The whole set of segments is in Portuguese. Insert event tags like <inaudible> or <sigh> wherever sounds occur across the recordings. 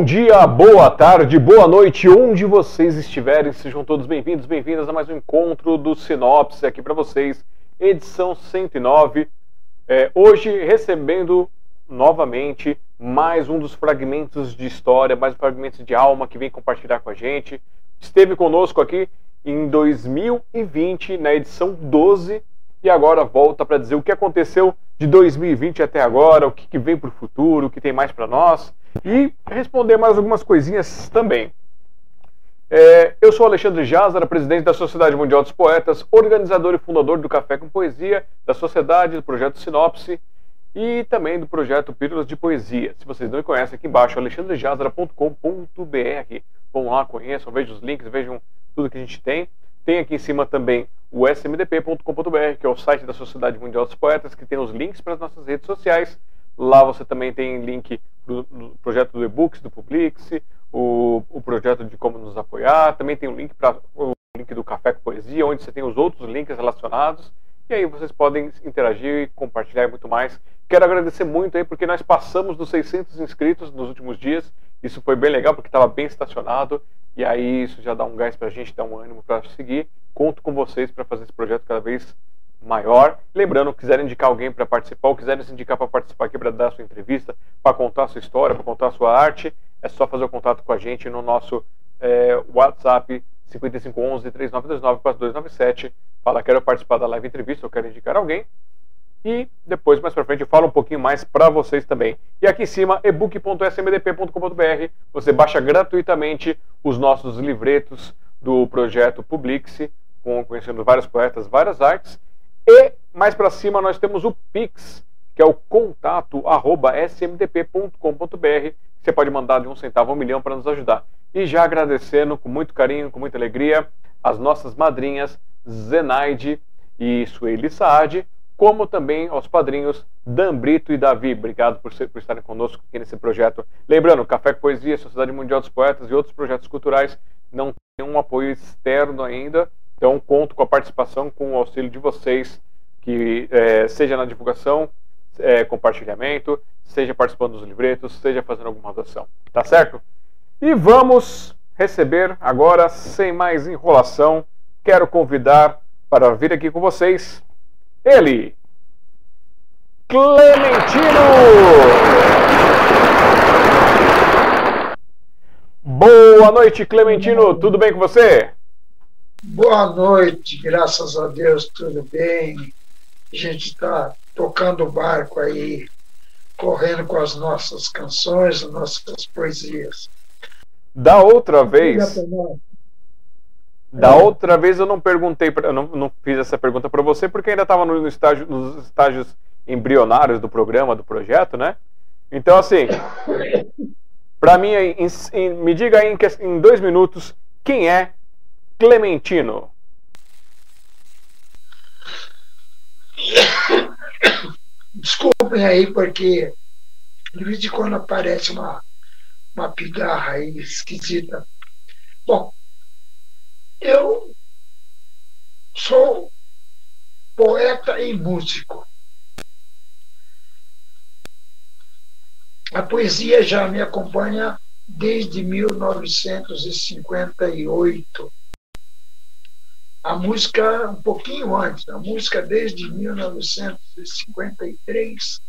Bom dia, boa tarde, boa noite, onde vocês estiverem, sejam todos bem-vindos, bem-vindas a mais um encontro do Sinopse aqui para vocês, edição 109. É, hoje recebendo novamente mais um dos fragmentos de história, mais um fragmento de alma que vem compartilhar com a gente. Esteve conosco aqui em 2020, na edição 12, e agora volta para dizer o que aconteceu de 2020 até agora, o que, que vem para o futuro, o que tem mais para nós e responder mais algumas coisinhas também. É, eu sou Alexandre Jazara, presidente da Sociedade Mundial dos Poetas, organizador e fundador do Café com Poesia, da Sociedade, do projeto Sinopse e também do projeto Pílulas de Poesia. Se vocês não me conhecem, aqui embaixo, alexandrejazara.com.br. Vão lá, conheçam, vejam os links, vejam tudo que a gente tem. Tem aqui em cima também o smdp.com.br, que é o site da Sociedade Mundial dos Poetas, que tem os links para as nossas redes sociais Lá você também tem link do, do projeto do e-books do Publix, o, o projeto de como nos apoiar, também tem o link para o link do Café com Poesia, onde você tem os outros links relacionados. E aí vocês podem interagir, compartilhar muito mais. Quero agradecer muito aí porque nós passamos dos 600 inscritos nos últimos dias. Isso foi bem legal porque estava bem estacionado e aí isso já dá um gás para a gente, dá um ânimo para seguir. Conto com vocês para fazer esse projeto cada vez maior. Lembrando, quiserem indicar alguém para participar, ou quiserem se indicar para participar aqui para dar sua entrevista, para contar sua história, para contar sua arte, é só fazer o contato com a gente no nosso é, WhatsApp 5511 3929 4297. Fala, quero participar da live entrevista, ou quero indicar alguém. E depois, mais para frente, eu falo um pouquinho mais para vocês também. E aqui em cima, ebook.smdp.com.br, você baixa gratuitamente os nossos livretos do projeto Publix, com, conhecendo vários poetas, várias artes. E mais para cima nós temos o Pix, que é o contato smdp.com.br. Você pode mandar de um centavo a um milhão para nos ajudar. E já agradecendo com muito carinho, com muita alegria, as nossas madrinhas Zenaide e Sueli Saad, como também aos padrinhos Dan Brito e Davi. Obrigado por, ser, por estarem conosco aqui nesse projeto. Lembrando, Café com Poesia, Sociedade Mundial dos Poetas e outros projetos culturais não têm um apoio externo ainda, então, conto com a participação, com o auxílio de vocês, que é, seja na divulgação, é, compartilhamento, seja participando dos livretos, seja fazendo alguma doação. Tá certo? E vamos receber agora, sem mais enrolação, quero convidar para vir aqui com vocês ele, Clementino! Boa noite, Clementino. Tudo bem com você? Boa noite, graças a Deus, tudo bem. A gente está tocando o barco aí, correndo com as nossas canções, as nossas poesias. Da outra vez. Da é. outra vez eu não perguntei, eu não, não fiz essa pergunta para você, porque ainda estava no estágio, nos estágios embrionários do programa, do projeto, né? Então, assim, para mim, em, em, me diga aí em, em dois minutos quem é Clementino. Desculpem aí, porque de vez em quando aparece uma, uma pigarra aí esquisita. Bom, eu sou poeta e músico. A poesia já me acompanha desde 1958 a música um pouquinho antes, a música desde 1953,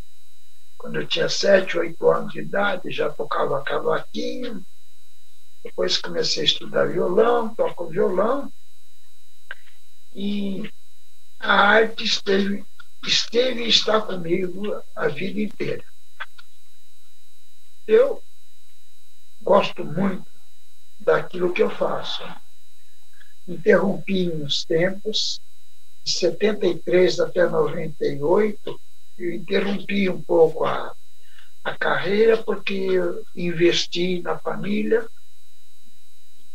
quando eu tinha sete, oito anos de idade, já tocava cavaquinho, depois comecei a estudar violão, toco violão, e a arte esteve, esteve e está comigo a vida inteira. Eu gosto muito daquilo que eu faço. Interrompi uns tempos, de 73 até 98, eu interrompi um pouco a, a carreira porque eu investi na família,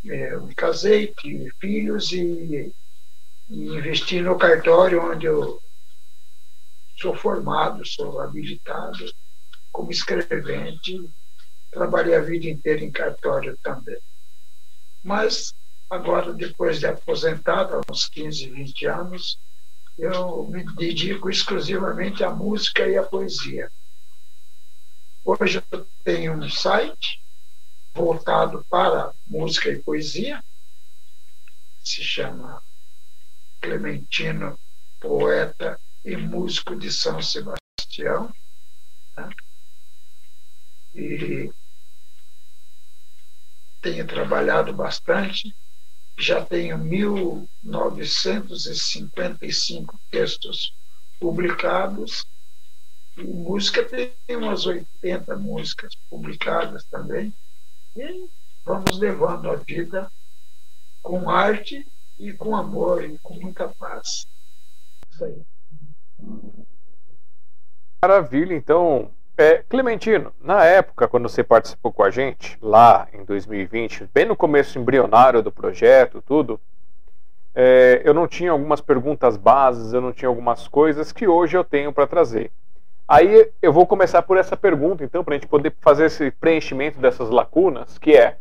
eu me casei, tive filhos e, e investi no cartório onde eu sou formado, sou habilitado como escrevente, trabalhei a vida inteira em cartório também. Mas Agora, depois de aposentado, há uns 15, 20 anos, eu me dedico exclusivamente à música e à poesia. Hoje eu tenho um site, voltado para música e poesia, se chama Clementino, poeta e músico de São Sebastião. Né? E tenho trabalhado bastante, já tenho 1.955 textos publicados, e música tem umas 80 músicas publicadas também, e vamos levando a vida com arte e com amor e com muita paz. Isso aí. Maravilha, então. É, Clementino, na época, quando você participou com a gente, lá em 2020, bem no começo embrionário do projeto, tudo, é, eu não tinha algumas perguntas bases, eu não tinha algumas coisas que hoje eu tenho para trazer. Aí eu vou começar por essa pergunta, então, para a gente poder fazer esse preenchimento dessas lacunas, que é: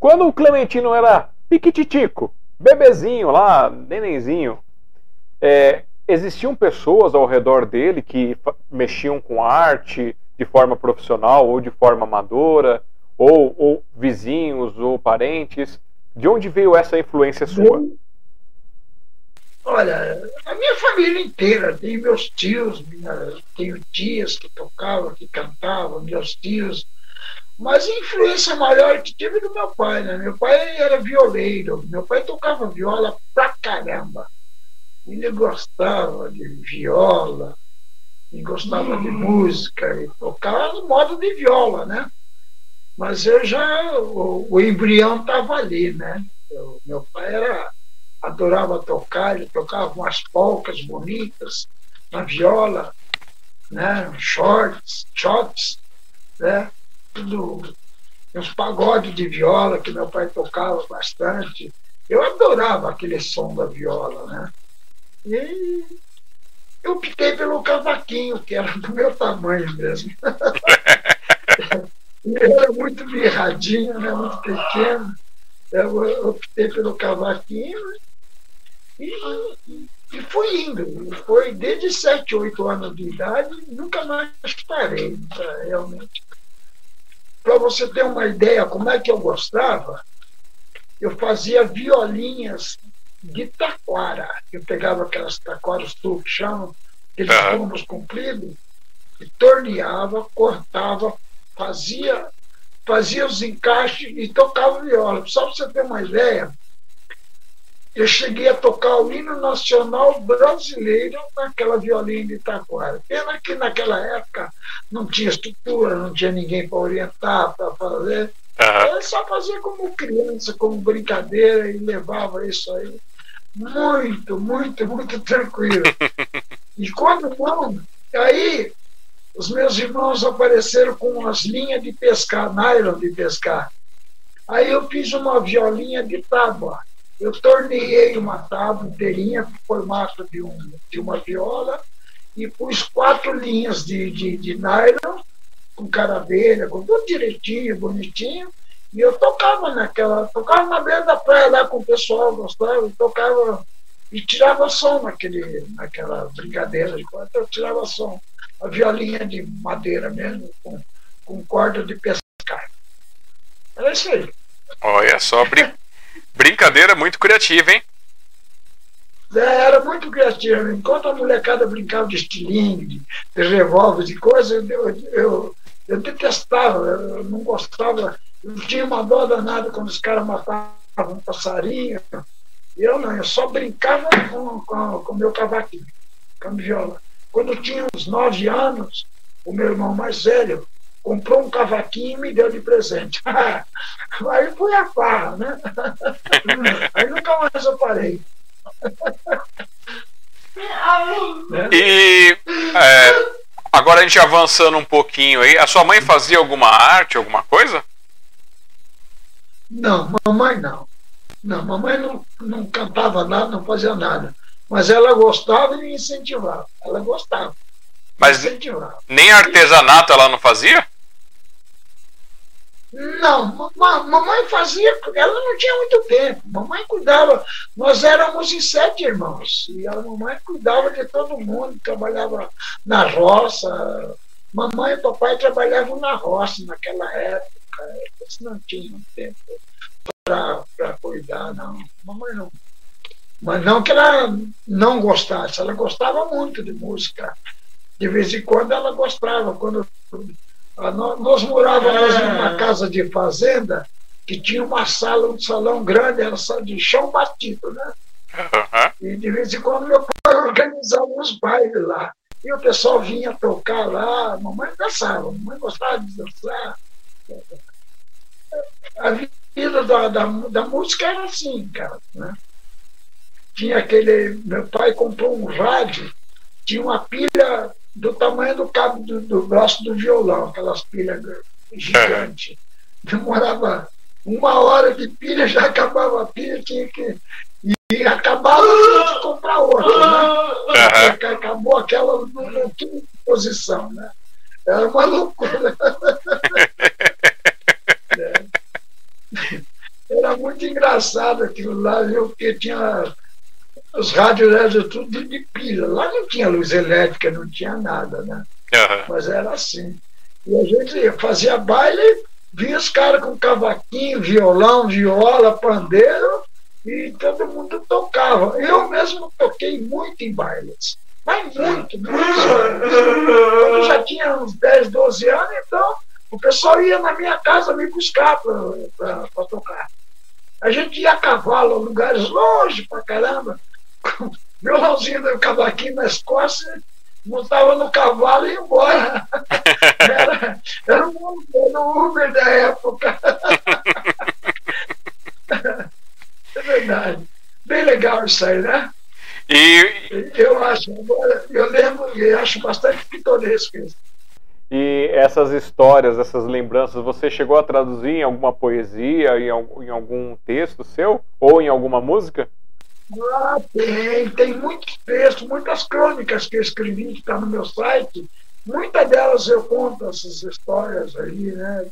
quando o Clementino era piquititico, bebezinho lá, nenenzinho, é, existiam pessoas ao redor dele que mexiam com arte de forma profissional ou de forma amadora, ou, ou vizinhos ou parentes. De onde veio essa influência sua? Olha, a minha família inteira, tem meus tios, minha, tenho tias que tocavam, que cantavam, meus tios, mas a influência maior que tive do meu pai, né? Meu pai era violeiro, meu pai tocava viola pra caramba. Ele gostava de viola, e gostava de uhum. música, e tocava no modo de viola, né? Mas eu já, o, o embrião estava ali, né? Eu, meu pai era, adorava tocar, ele tocava umas polcas bonitas na viola, né? Shorts, shots, né? Tudo, uns pagodes de viola que meu pai tocava bastante. Eu adorava aquele som da viola, né? E eu optei pelo cavaquinho, que era do meu tamanho mesmo. <laughs> Era muito mirradinho, né, muito pequeno. Eu optei pelo cavaquinho e, e fui indo. Foi desde 7, 8 anos de idade, nunca mais parei, realmente. Para você ter uma ideia como é que eu gostava, eu fazia violinhas de taquara. Eu pegava aquelas taquaras tu que chamam, aqueles pombos compridos, e torneava, cortava, fazia, fazia os encaixes e tocava viola. Só para você ter uma ideia, eu cheguei a tocar o hino nacional brasileiro naquela violinha de taquara. Pena que naquela época não tinha estrutura, não tinha ninguém para orientar, para fazer. Uhum. Eu só fazia como criança, como brincadeira e levava isso aí muito, muito, muito tranquilo. <laughs> E quando não, aí os meus irmãos apareceram com umas linhas de pescar, nylon de pescar. Aí eu fiz uma violinha de tábua. Eu torneei uma tábua inteirinha, formato de, um, de uma viola, e pus quatro linhas de, de, de nylon, com caravelha, com tudo direitinho, bonitinho, e eu tocava naquela, tocava na beira da praia lá com o pessoal, gostava, tocava e tirava som naquele, naquela brincadeira de corda, eu tirava som. A violinha de madeira mesmo, com, com corda de pescar. Era isso aí. Olha só, brin brincadeira muito criativa, hein? É, era muito criativa. Enquanto a molecada brincava de estilingue, de, revólver, de coisa, eu, eu, eu, detestava, eu não gostava eu tinha uma dó danada quando os caras matavam um passarinho. Eu não, eu só brincava com o meu cavaquinho, com a viola. Quando eu tinha uns nove anos, o meu irmão mais velho comprou um cavaquinho e me deu de presente. <laughs> Aí foi a farra, né? <laughs> Aí nunca mais eu parei. E é, agora a gente avançando um pouquinho aí, a sua mãe fazia alguma arte, alguma coisa? Não, mamãe não. Não, mamãe não, não cantava nada, não fazia nada. Mas ela gostava e me incentivava. Ela gostava. Mas nem artesanato ela não fazia? Não, mamãe fazia, ela não tinha muito tempo. Mamãe cuidava, nós éramos em sete irmãos. E a mamãe cuidava de todo mundo, trabalhava na roça. Mamãe e papai trabalhavam na roça naquela época Eles não tinham tempo para cuidar, não. Mamãe não. Mas não que ela não gostasse, ela gostava muito de música. De vez em quando ela gostava. Quando nós morávamos em uma casa de fazenda que tinha uma sala, um salão grande, era só de chão batido, né? E de vez em quando meu pai organizava uns bailes lá. E o pessoal vinha tocar lá, a mamãe dançava, a mamãe gostava de dançar. A vida da, da, da música era assim, cara. Né? Tinha aquele. Meu pai comprou um rádio, tinha uma pilha do tamanho do cabo do, do braço do violão, aquelas pilhas gigantes. Demorava uma hora de pilha, já acabava a pilha, tinha que e acabava de comprar outra, né? Uhum. Acabou aquela, não, não tinha posição, né? Era uma loucura. <laughs> é. Era muito engraçado aquilo lá, viu? Porque tinha os rádios eram tudo de, pilha. Lá não tinha luz elétrica, não tinha nada, né? Uhum. Mas era assim. E a gente fazia baile, via os caras com cavaquinho, violão, viola, pandeiro, e todo mundo tocava. Eu mesmo toquei muito em bailes, mas muito, muito. Eu já tinha uns 10, 12 anos, então o pessoal ia na minha casa me buscar para tocar. A gente ia a cavalo a lugares longe pra caramba, violãozinho do cavaquinho nas costas, montava no cavalo e ia embora. <laughs> Era, era, um, era um Uber da época. É verdade. Bem legal isso aí, né? E eu acho, eu lembro e acho bastante pitoresco isso. E essas histórias, essas lembranças, você chegou a traduzir em alguma poesia, em algum texto seu? Ou em alguma música? Ah, tem, tem muitos textos, muitas crônicas que eu escrevi que está no meu site. Muitas delas eu conto essas histórias aí, né?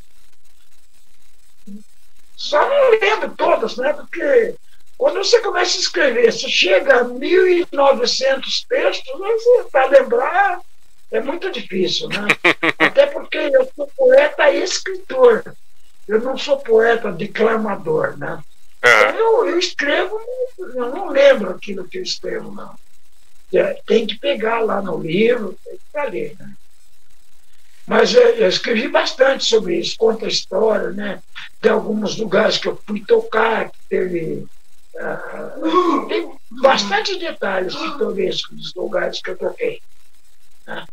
Só não lembro todas, né? Porque quando você começa a escrever, você chega a 1.900 textos, para lembrar é muito difícil, né? <laughs> Até porque eu sou poeta e escritor. Eu não sou poeta declamador, né? É. Eu, eu escrevo, eu não lembro aquilo que eu escrevo, não. É, tem que pegar lá no livro, tem que ler, né? Mas eu, eu escrevi bastante sobre isso, conta a história, né? De alguns lugares que eu fui tocar, que teve. Uh, tem bastante detalhes pitorescos dos lugares que eu toquei. Né?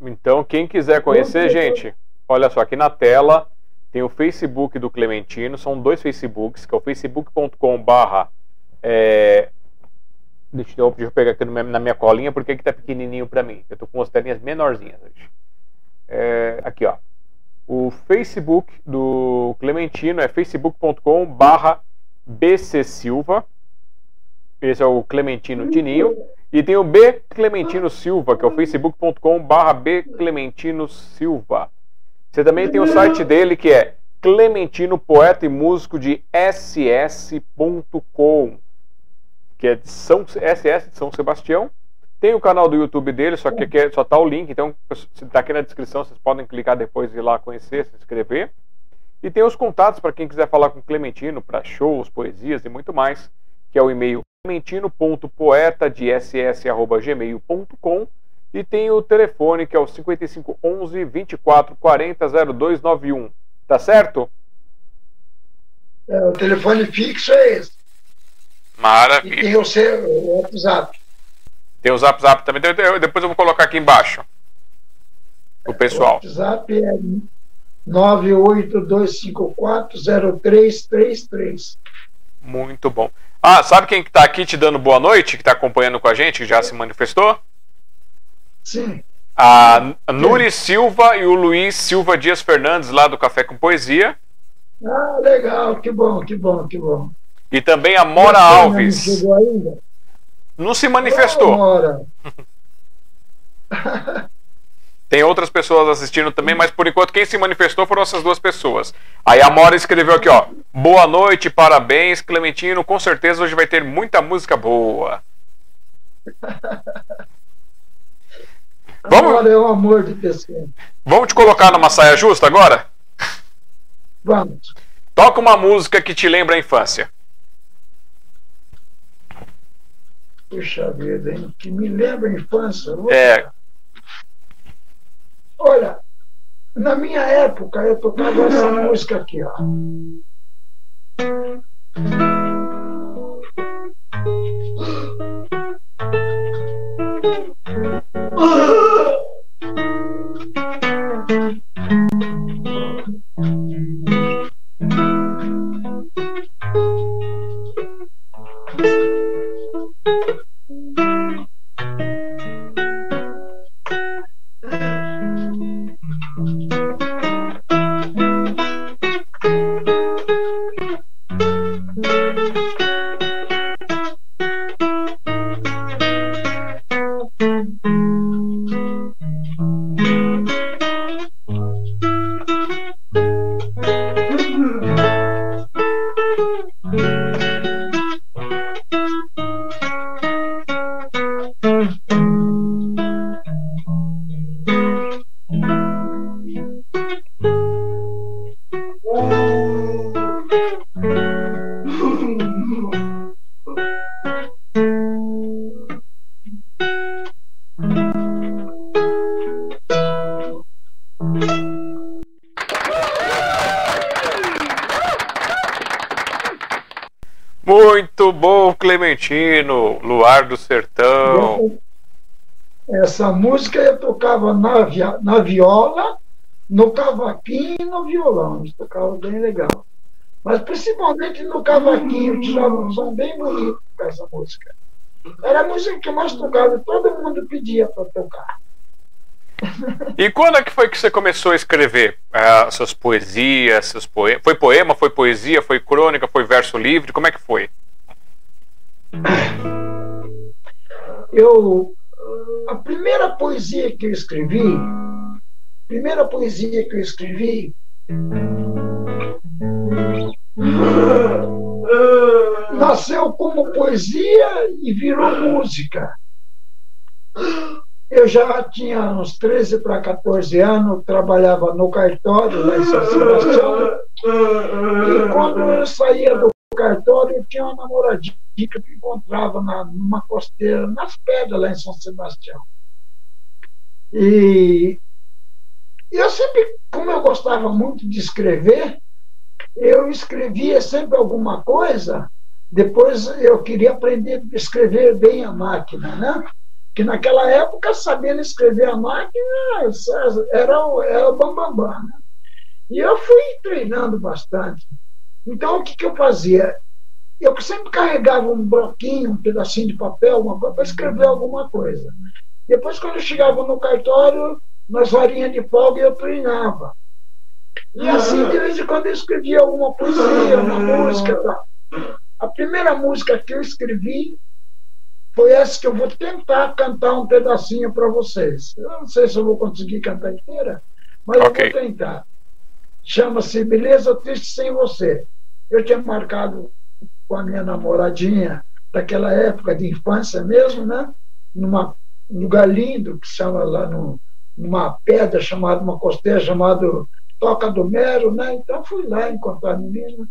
Então, quem quiser conhecer, gente, olha só, aqui na tela tem o Facebook do Clementino, são dois Facebooks, que é o facebook.com/barra. É, deixa, eu, deixa eu pegar aqui na minha colinha, porque aqui tá pequenininho para mim. Eu tô com as telinhas menorzinhas hoje. É, aqui, ó. O Facebook do Clementino é facebook.com barra bcsilva. Esse é o Clementino Tininho. E tem o B Clementino Silva, que é o facebook.com barra B Clementino Silva. Você também tem o site dele que é Clementino Poeta e Músico de ss.com, que é de São, SS de São Sebastião. Tem o canal do YouTube dele, só que aqui é, só está o link, então está aqui na descrição, vocês podem clicar depois e ir lá conhecer, se inscrever. E tem os contatos para quem quiser falar com Clementino para shows, poesias e muito mais, que é o e-mail clementino.poeta.ss@gmail.com e tem o telefone que é o 5511 2440 0291. Tá certo? É, o telefone fixo é esse. Maravilha. E tem o seu WhatsApp. Tem o Zap Zap também. Depois eu vou colocar aqui embaixo. O pessoal. O WhatsApp é 982540333. Muito bom. Ah, sabe quem está aqui te dando boa noite, que está acompanhando com a gente, que já se manifestou? Sim. A Nuri Silva e o Luiz Silva Dias Fernandes, lá do Café com Poesia. Ah, legal, que bom, que bom, que bom. E também a Mora Alves. Não chegou ainda? Não se manifestou. Mora. <laughs> Tem outras pessoas assistindo também, mas por enquanto quem se manifestou foram essas duas pessoas. Aí a Mora escreveu aqui, ó. Boa noite, parabéns, Clementino. Com certeza hoje vai ter muita música boa. <laughs> Vamos, é um amor de pessoa. Vamos te colocar numa saia justa agora? Vamos. Toca uma música que te lembra a infância. Puxa vida, hein? Que me lembra a infância. É. Olha, na minha época eu tocava essa <laughs> música aqui, ó. Muito <laughs> Essa música eu tocava na, via, na viola, no cavaquinho e no violão. Eu tocava bem legal. Mas principalmente no cavaquinho, eu tirava um som bem bonito com essa música. Era a música que mais tocava e todo mundo pedia para tocar. E quando é que foi que você começou a escrever uh, suas poesias, seus poemas? Foi poema, foi poesia, foi crônica, foi verso livre? Como é que foi? Eu a primeira poesia que eu escrevi, primeira poesia que eu escrevi nasceu como poesia e virou música. Eu já tinha uns 13 para 14 anos, trabalhava no cartório Sebastião. E quando eu saía do cartório, eu tinha uma namoradinha que eu encontrava na, numa costeira, nas pedras lá em São Sebastião. E eu sempre, como eu gostava muito de escrever, eu escrevia sempre alguma coisa, depois eu queria aprender a escrever bem a máquina, né? que naquela época, sabendo escrever a máquina, era, era o bambambam. Bam, bam, né? E eu fui treinando bastante. Então, o que, que eu fazia? Eu sempre carregava um bloquinho, um pedacinho de papel, uma coisa, para escrever alguma coisa. Depois, quando eu chegava no cartório, nas varinhas de folga, eu treinava. E assim, de vez em quando, eu escrevia alguma poesia, uma música. Tá? A primeira música que eu escrevi foi essa que eu vou tentar cantar um pedacinho para vocês. Eu não sei se eu vou conseguir cantar inteira, mas okay. eu vou tentar. Chama-se Beleza Triste Sem Você. Eu tinha marcado com a minha namoradinha daquela época de infância mesmo, né? Numa, um lugar lindo que chama lá no, numa pedra chamada, uma costeira chamada Toca do Mero, né? Então fui lá encontrar a menina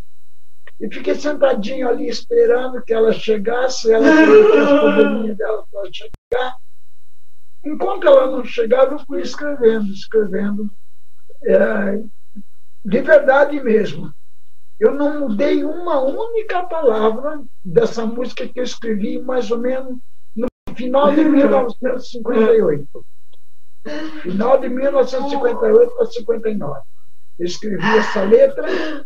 e fiquei sentadinho ali esperando que ela chegasse, ela tinha dela para chegar. Enquanto ela não chegava, eu fui escrevendo, escrevendo, é, de verdade mesmo. Eu não mudei uma única palavra dessa música que eu escrevi mais ou menos no final de 1958. Final de 1958 para 59. Eu escrevi essa letra e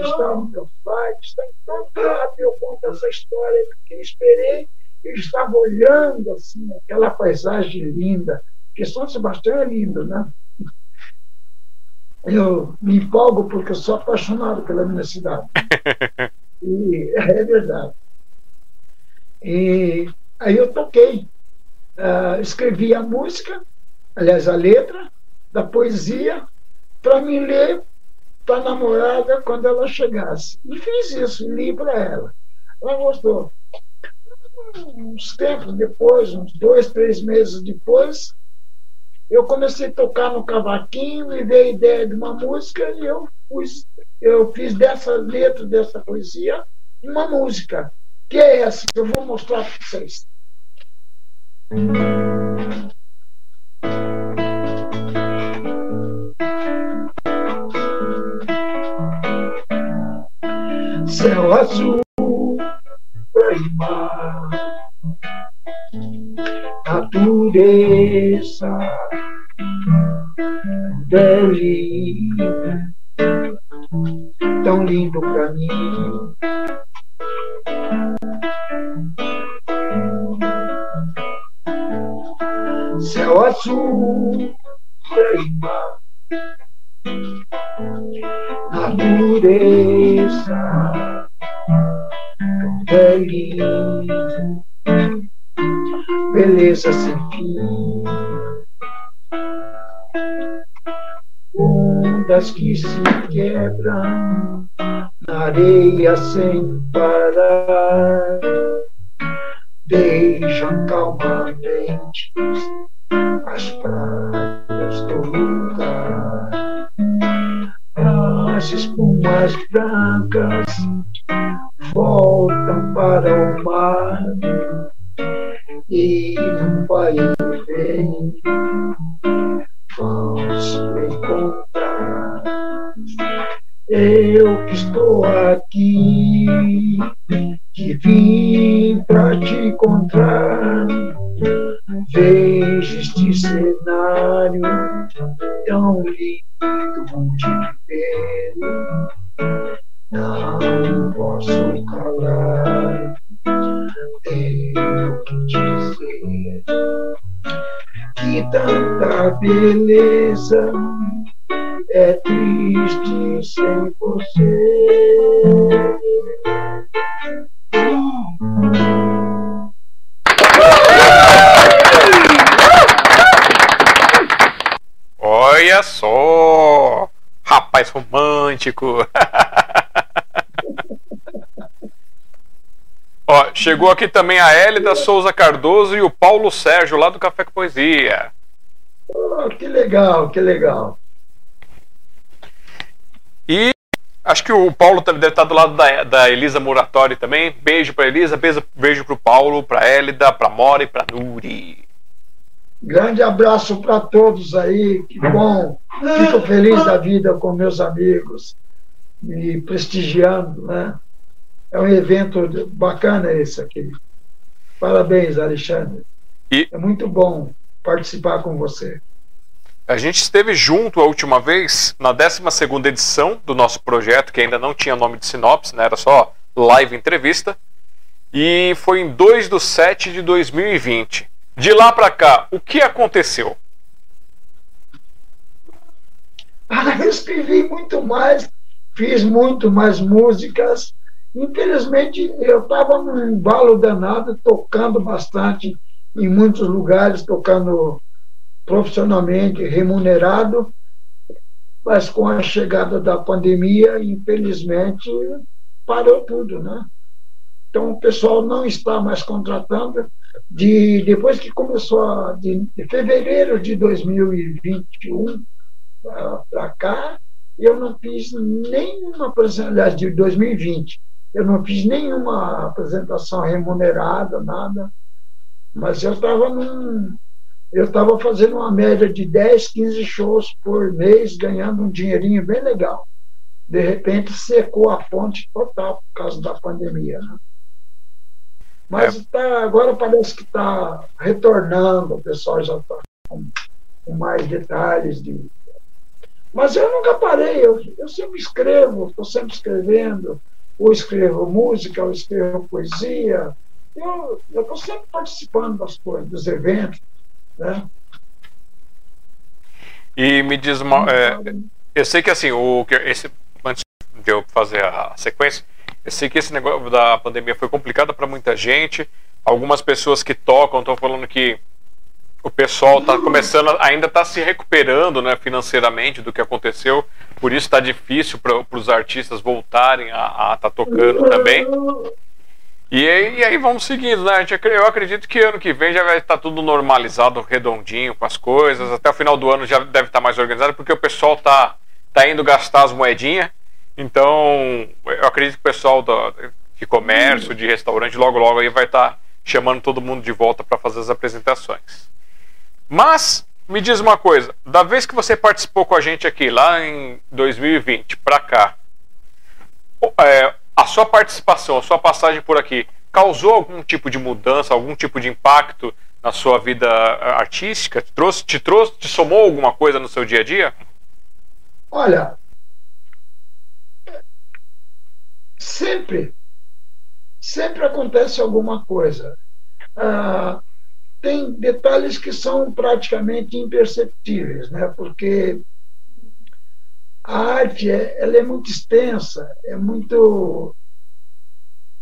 está, no meu site, está em todo lado. Eu conto essa história que eu esperei. Eu estava olhando assim, aquela paisagem linda, porque São Sebastião é lindo, né? Eu me empolgo porque eu sou apaixonado pela minha cidade. <laughs> E é verdade. E aí eu toquei, uh, escrevi a música, aliás, a letra da poesia, para me ler para a namorada quando ela chegasse. E fiz isso, li para ela. Ela gostou. Uns tempos depois, uns dois, três meses depois, eu comecei a tocar no cavaquinho e veio a ideia de uma música e eu, fiz, eu fiz dessa letra, dessa poesia, uma música, que é essa que eu vou mostrar para vocês. Céu azul e mar, natureza belíssima, tão lindo para mim. Céu azul mar, natureza feliz, beleza sem fim. Ondas que se quebram na areia sem parar, beijam calmamente as praias do lugar. As espumas brancas voltam para o mar e vai vem vão se encontrar. Eu que estou aqui, que vim para te encontrar. Vejo este cenário tão lindo de ver não posso calar, tenho que dizer que tanta beleza é triste sem você. Olha só! Rapaz romântico! <laughs> Ó, chegou aqui também a Hélida Souza Cardoso e o Paulo Sérgio, lá do Café com Poesia. Oh, que legal, que legal. E acho que o Paulo deve estar do lado da, da Elisa Muratori também. Beijo para Elisa, beijo, beijo para o Paulo, para Hélida, para Mora e para Nuri. Grande abraço para todos aí, que bom. Fico feliz da vida com meus amigos, me prestigiando, né? É um evento bacana esse aqui. Parabéns, Alexandre. E é muito bom participar com você. A gente esteve junto a última vez na 12 edição do nosso projeto, que ainda não tinha nome de sinopse, né? era só live entrevista. E foi em 2 de 7 de 2020. De lá para cá, o que aconteceu? Ah, eu escrevi muito mais, fiz muito mais músicas, Infelizmente, eu estava num embalo danado, tocando bastante em muitos lugares, tocando profissionalmente, remunerado, mas com a chegada da pandemia, infelizmente, parou tudo, né? Então, o pessoal não está mais contratando. De, depois que começou, a, de, de fevereiro de 2021 para cá, eu não fiz nenhuma apresentação, de 2020, eu não fiz nenhuma apresentação remunerada, nada, mas eu estava num. Eu estava fazendo uma média de 10, 15 shows por mês, ganhando um dinheirinho bem legal. De repente secou a fonte total por causa da pandemia. Né? Mas é. tá, agora parece que está retornando, o pessoal já está com, com, mais detalhes. De... Mas eu nunca parei, eu, eu sempre escrevo, estou sempre escrevendo ou escrevo música, ou escrevo poesia. Eu estou sempre participando das coisas, dos eventos. Né? E me diz uma. É, eu sei que assim, o, esse, antes de eu fazer a sequência, eu sei que esse negócio da pandemia foi complicado para muita gente. Algumas pessoas que tocam estão falando que o pessoal está começando, ainda está se recuperando né, financeiramente do que aconteceu, por isso está difícil para os artistas voltarem a estar tá tocando também. E, e aí vamos seguindo, né? Eu acredito que ano que vem já vai estar tudo normalizado, redondinho com as coisas. Até o final do ano já deve estar mais organizado, porque o pessoal tá, tá indo gastar as moedinhas. Então, eu acredito que o pessoal do, de comércio, de restaurante, logo logo aí vai estar chamando todo mundo de volta para fazer as apresentações. Mas, me diz uma coisa, da vez que você participou com a gente aqui, lá em 2020, para cá, é, a sua participação, a sua passagem por aqui, causou algum tipo de mudança, algum tipo de impacto na sua vida artística? Te trouxe, te trouxe, te somou alguma coisa no seu dia a dia? Olha, sempre, sempre acontece alguma coisa. Ah, tem detalhes que são praticamente imperceptíveis, né? Porque a arte é, ela é muito extensa, é muito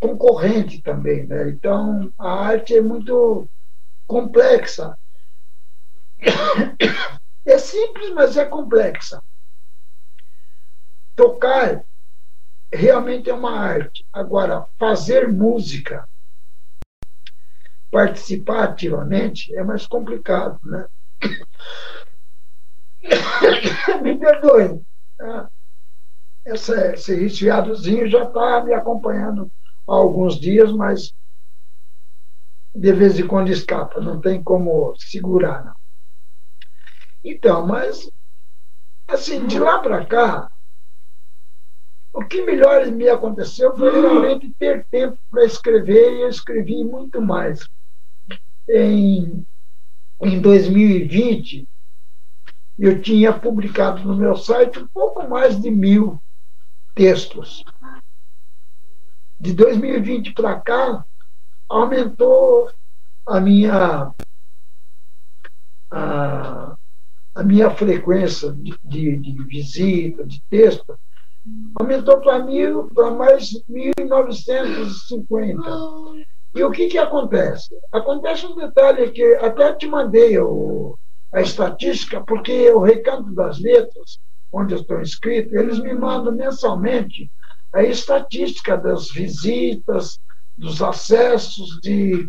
concorrente também, né? Então a arte é muito complexa. É simples, mas é complexa. Tocar realmente é uma arte. Agora, fazer música, participar ativamente, é mais complicado, né? <coughs> Me perdoem. É, essa, esse resfriadozinho já está me acompanhando há alguns dias, mas de vez em quando escapa, não tem como segurar. Não. Então, mas, assim, de lá para cá, o que melhor me aconteceu foi realmente ter tempo para escrever, e eu escrevi muito mais. Em, em 2020, eu tinha publicado no meu site um pouco mais de mil textos. De 2020 para cá, aumentou a minha a, a minha frequência de, de, de visita, de texto, aumentou para mais 1.950. E o que, que acontece? Acontece um detalhe que até te mandei o, a estatística, porque o Recanto das Letras, onde eu estou inscrito, eles me mandam mensalmente a estatística das visitas, dos acessos de.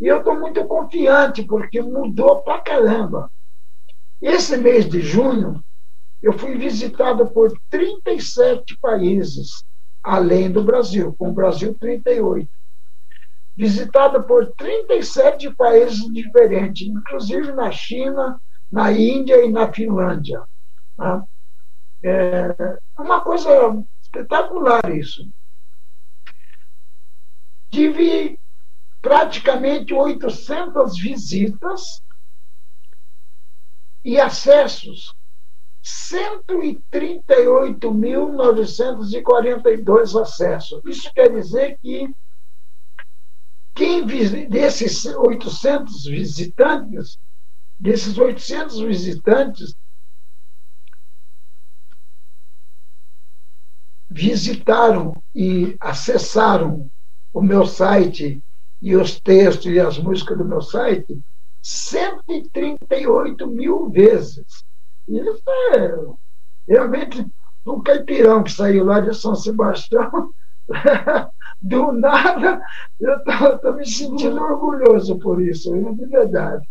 E eu estou muito confiante, porque mudou pra caramba. Esse mês de junho, eu fui visitado por 37 países, além do Brasil, com o Brasil 38 visitada por 37 países diferentes, inclusive na China, na Índia e na Finlândia. Tá? É uma coisa espetacular isso. Tive praticamente 800 visitas e acessos 138.942 acessos. Isso quer dizer que quem desses 800 visitantes, desses 800 visitantes, visitaram e acessaram o meu site e os textos e as músicas do meu site 138 mil vezes. Isso é realmente um caipirão que saiu lá de São Sebastião <laughs> do nada, eu estou me sentindo orgulhoso por isso, de verdade.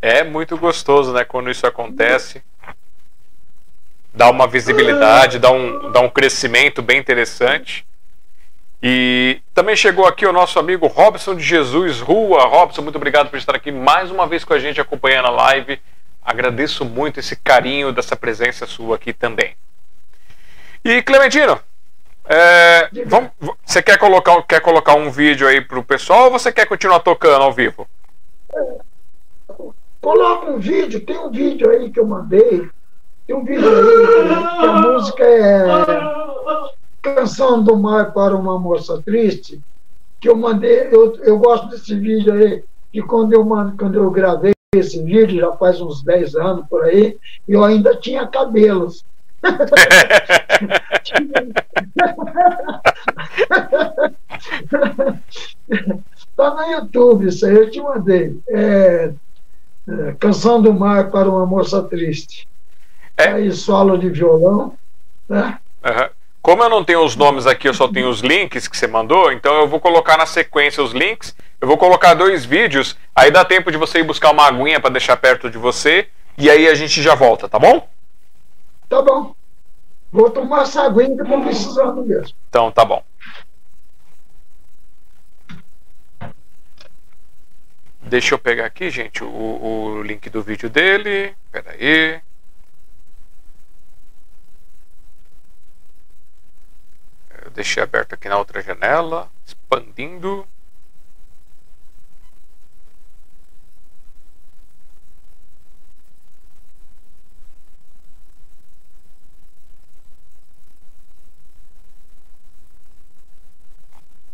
É muito gostoso, né, quando isso acontece. Dá uma visibilidade, dá um, dá um crescimento bem interessante. E também chegou aqui o nosso amigo Robson de Jesus Rua. Robson, muito obrigado por estar aqui mais uma vez com a gente acompanhando a live. Agradeço muito esse carinho dessa presença sua aqui também. E Clementino, é, vamos, você quer colocar, quer colocar um vídeo aí pro pessoal ou você quer continuar tocando ao vivo? É, coloca um vídeo, tem um vídeo aí que eu mandei. Tem um vídeo aí que, a música é Canção do Mar para uma Moça Triste. Que eu mandei, eu, eu gosto desse vídeo aí, que quando eu, quando eu gravei esse vídeo, já faz uns 10 anos por aí, eu ainda tinha cabelos. Está no YouTube, isso aí eu te mandei. É, é, Canção do Mar para uma Moça Triste. É. Aí solo de violão. Né? Uhum. Como eu não tenho os nomes aqui, eu só tenho os links que você mandou, então eu vou colocar na sequência os links. Eu vou colocar dois vídeos, aí dá tempo de você ir buscar uma aguinha para deixar perto de você, e aí a gente já volta, tá bom? Tá bom. Vou tomar essa aguinha que eu tô precisando mesmo. Então tá bom. Deixa eu pegar aqui, gente, o, o link do vídeo dele. Pera aí. Eu deixei aberto aqui na outra janela, expandindo.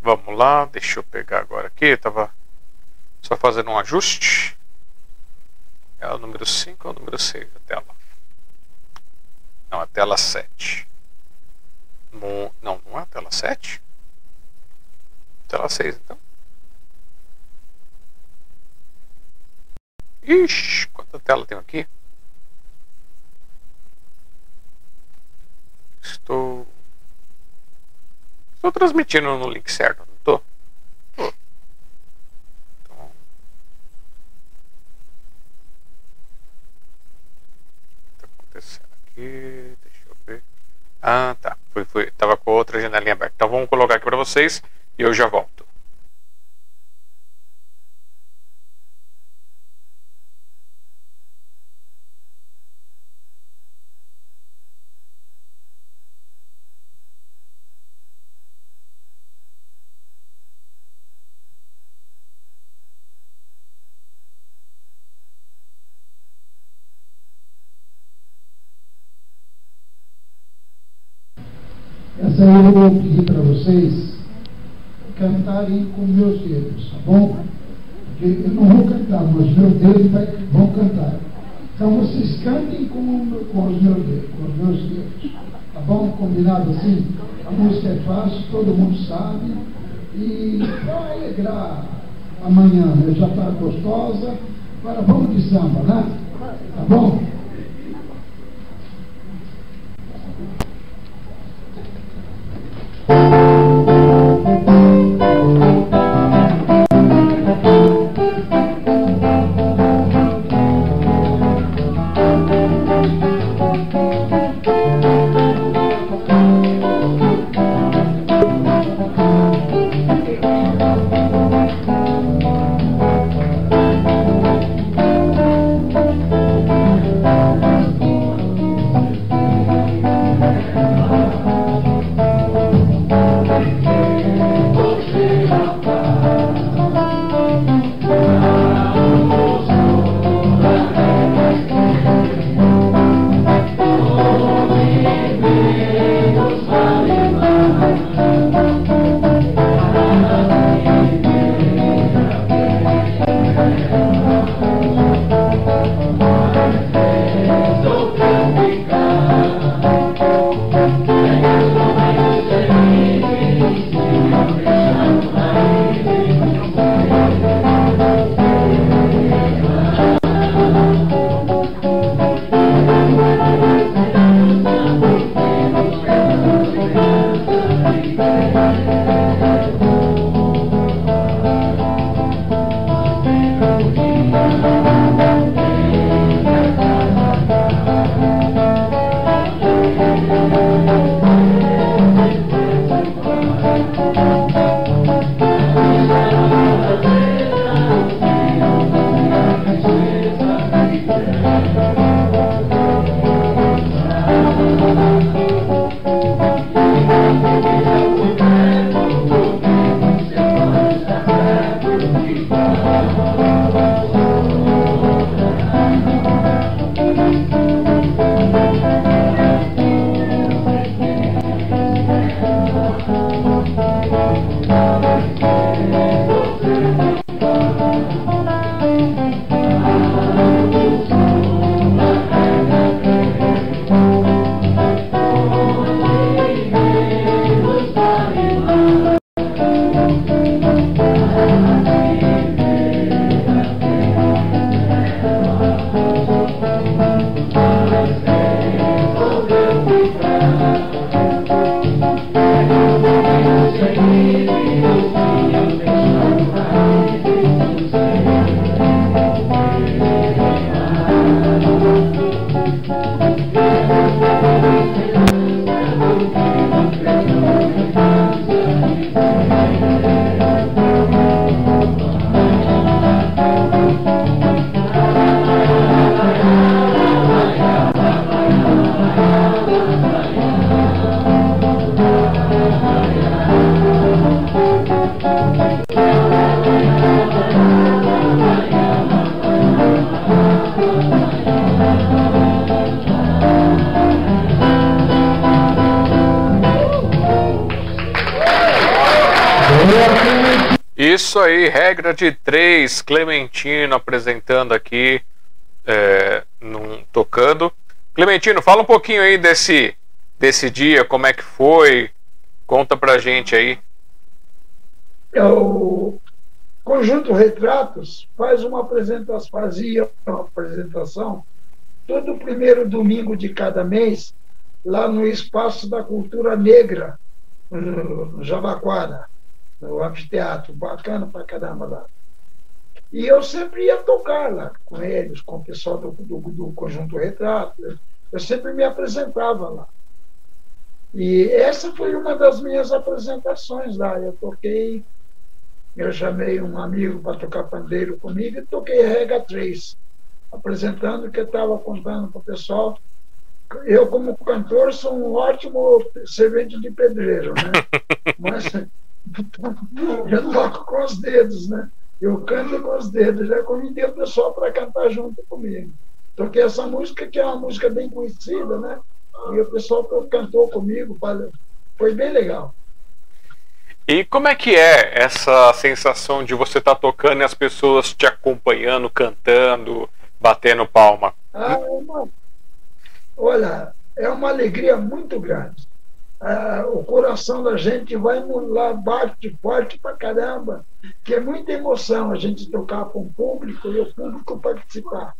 Vamos lá, deixa eu pegar agora aqui. Eu tava só fazendo um ajuste. É o número 5 ou o número 6 a tela? Não, a tela 7. No, não, não é a tela 7? Tela 6 então. Ixi, quanta tela tem aqui? Estou. Estou transmitindo no link certo, não estou? aqui, deixa eu ver. Ah, tá. Foi, foi, tava com outra janelinha aberta. Então vamos colocar aqui para vocês e eu já volto. Com meus dedos, tá bom? Porque eu não vou cantar, mas meus dedos vai, vão cantar. Então vocês cantem com, com, os meus dedos, com os meus dedos. Tá bom? Combinado assim? A música é fácil, todo mundo sabe. E para alegrar amanhã, né? já está gostosa. Agora vamos de samba, né? Tá bom? Três, Clementino apresentando aqui, é, num, tocando. Clementino, fala um pouquinho aí desse, desse dia, como é que foi, conta pra gente aí. É o Conjunto Retratos faz uma apresentação, fazia uma apresentação todo primeiro domingo de cada mês lá no Espaço da Cultura Negra, no Jabaquara, no anfiteatro, bacana pra caramba lá. E eu sempre ia tocar lá com eles, com o pessoal do, do, do Conjunto Retrato. Eu sempre me apresentava lá. E essa foi uma das minhas apresentações lá. Eu toquei, eu chamei um amigo para tocar pandeiro comigo e toquei Rega 3, apresentando que eu estava contando para o pessoal eu, como cantor, sou um ótimo servente de pedreiro, né? <laughs> Mas eu toco com os dedos, né? Eu canto com os dedos. Já convidei o pessoal para cantar junto comigo. Toquei essa música, que é uma música bem conhecida, né? E o pessoal cantou comigo, foi bem legal. E como é que é essa sensação de você estar tá tocando e as pessoas te acompanhando, cantando, batendo palma? Ah, é uma, Olha, é uma alegria muito grande. Ah, o coração da gente vai lá, bate forte pra caramba, que é muita emoção a gente tocar com o público e o público participar.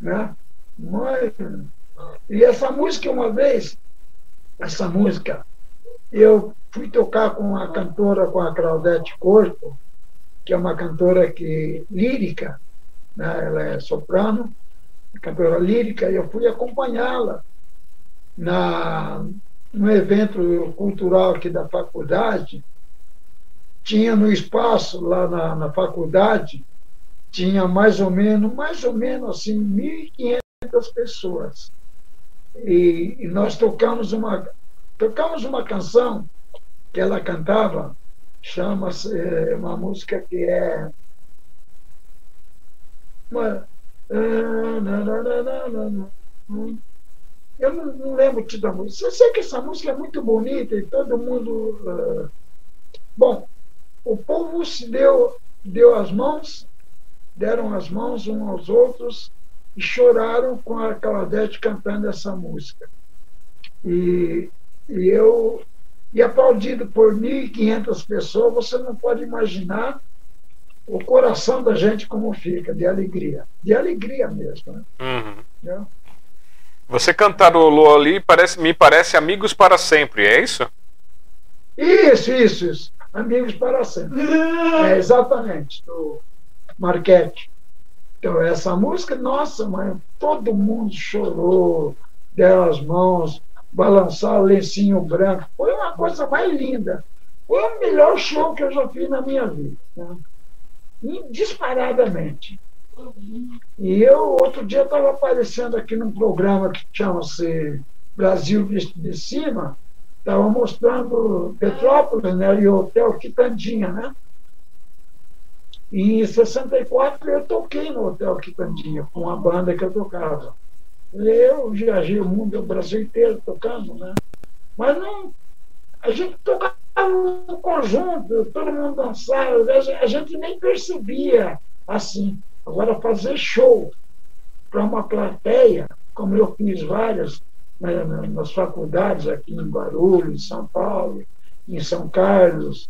Né? Mas, e essa música, uma vez, essa música, eu fui tocar com a cantora, com a Claudete Corpo, que é uma cantora que lírica, né? ela é soprano, cantora lírica, e eu fui acompanhá-la na no evento cultural aqui da faculdade. Tinha no espaço lá na, na faculdade, tinha mais ou menos, mais ou menos assim, 1.500 pessoas. E, e, nós tocamos uma, tocamos uma canção que ela cantava, chama-se é, uma música que é uma, eu não, lembro te da música. Eu sei que essa música é muito bonita e todo mundo. Uh... Bom, o povo se deu, deu as mãos, deram as mãos uns aos outros e choraram com a Claudete cantando essa música. E, e eu. E aplaudido por 1.500 pessoas, você não pode imaginar o coração da gente como fica, de alegria. De alegria mesmo. Né? Uhum. Você cantarolou ali, parece, me parece Amigos para Sempre, é isso? Isso, isso, isso. Amigos para Sempre. É, exatamente, do Marquete. Então, essa música, nossa, mãe, todo mundo chorou, deu as mãos, balançar o lencinho branco. Foi uma coisa mais linda. Foi o melhor show que eu já fiz na minha vida. Né? disparadamente. E eu, outro dia, estava aparecendo aqui num programa que chama-se Brasil Visto de Cima, estava mostrando Petrópolis né, e o Hotel Quitandinha, né? E em 64 eu toquei no Hotel Quitandinha com a banda que eu tocava. Eu viajei o mundo, o Brasil inteiro tocando, né? Mas não, a gente tocava no conjunto, todo mundo dançava, a gente nem percebia assim. Agora, fazer show para uma plateia, como eu fiz várias né, nas faculdades aqui em Barulho, em São Paulo, em São Carlos,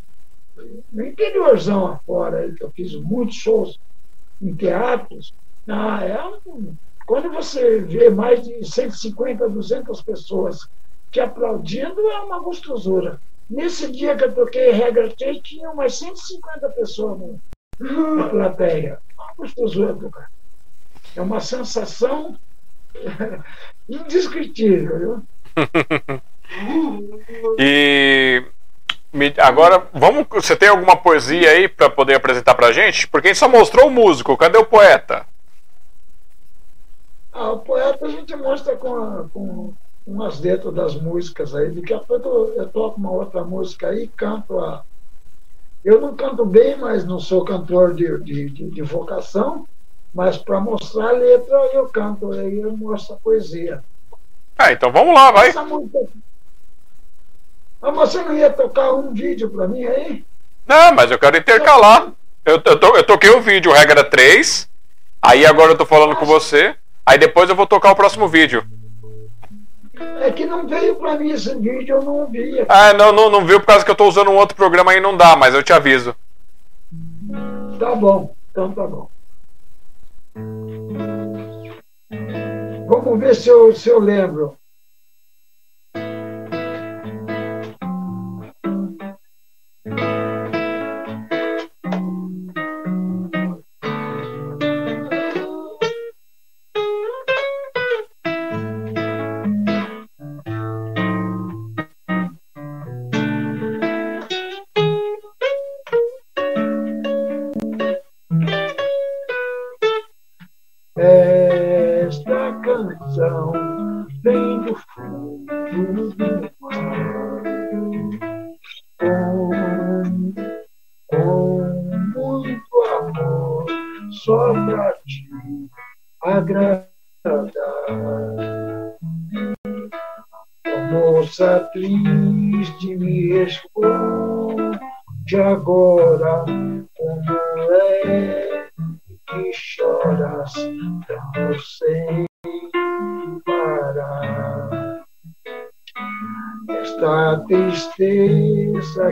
no interiorzão afora, eu fiz muitos shows em teatros. Ah, é um, quando você vê mais de 150, 200 pessoas te aplaudindo, é uma gostosura. Nesse dia que eu toquei regra 3, tinha umas 150 pessoas na plateia. Gostosura tocar. É uma sensação <laughs> indescritível. Viu? <laughs> e agora, vamos, você tem alguma poesia aí para poder apresentar para gente? Porque a gente só mostrou o músico, cadê o poeta? Ah, o poeta a gente mostra com, a, com umas letras das músicas aí. Daqui a pouco eu toco uma outra música aí, canto a. Eu não canto bem, mas não sou cantor de, de, de, de vocação, mas para mostrar a letra eu canto, aí eu mostro a poesia. Ah, então vamos lá, vai. Essa música... Ah, você não ia tocar um vídeo para mim aí? Não, mas eu quero intercalar. Eu, eu, to, eu toquei o vídeo, regra 3. Aí agora eu tô falando com você. Aí depois eu vou tocar o próximo vídeo. É que não veio pra mim esse vídeo, eu não vi. Ah, não, não, não viu por causa que eu tô usando um outro programa aí, não dá, mas eu te aviso. Tá bom, então tá bom. Vamos ver se eu, se eu lembro.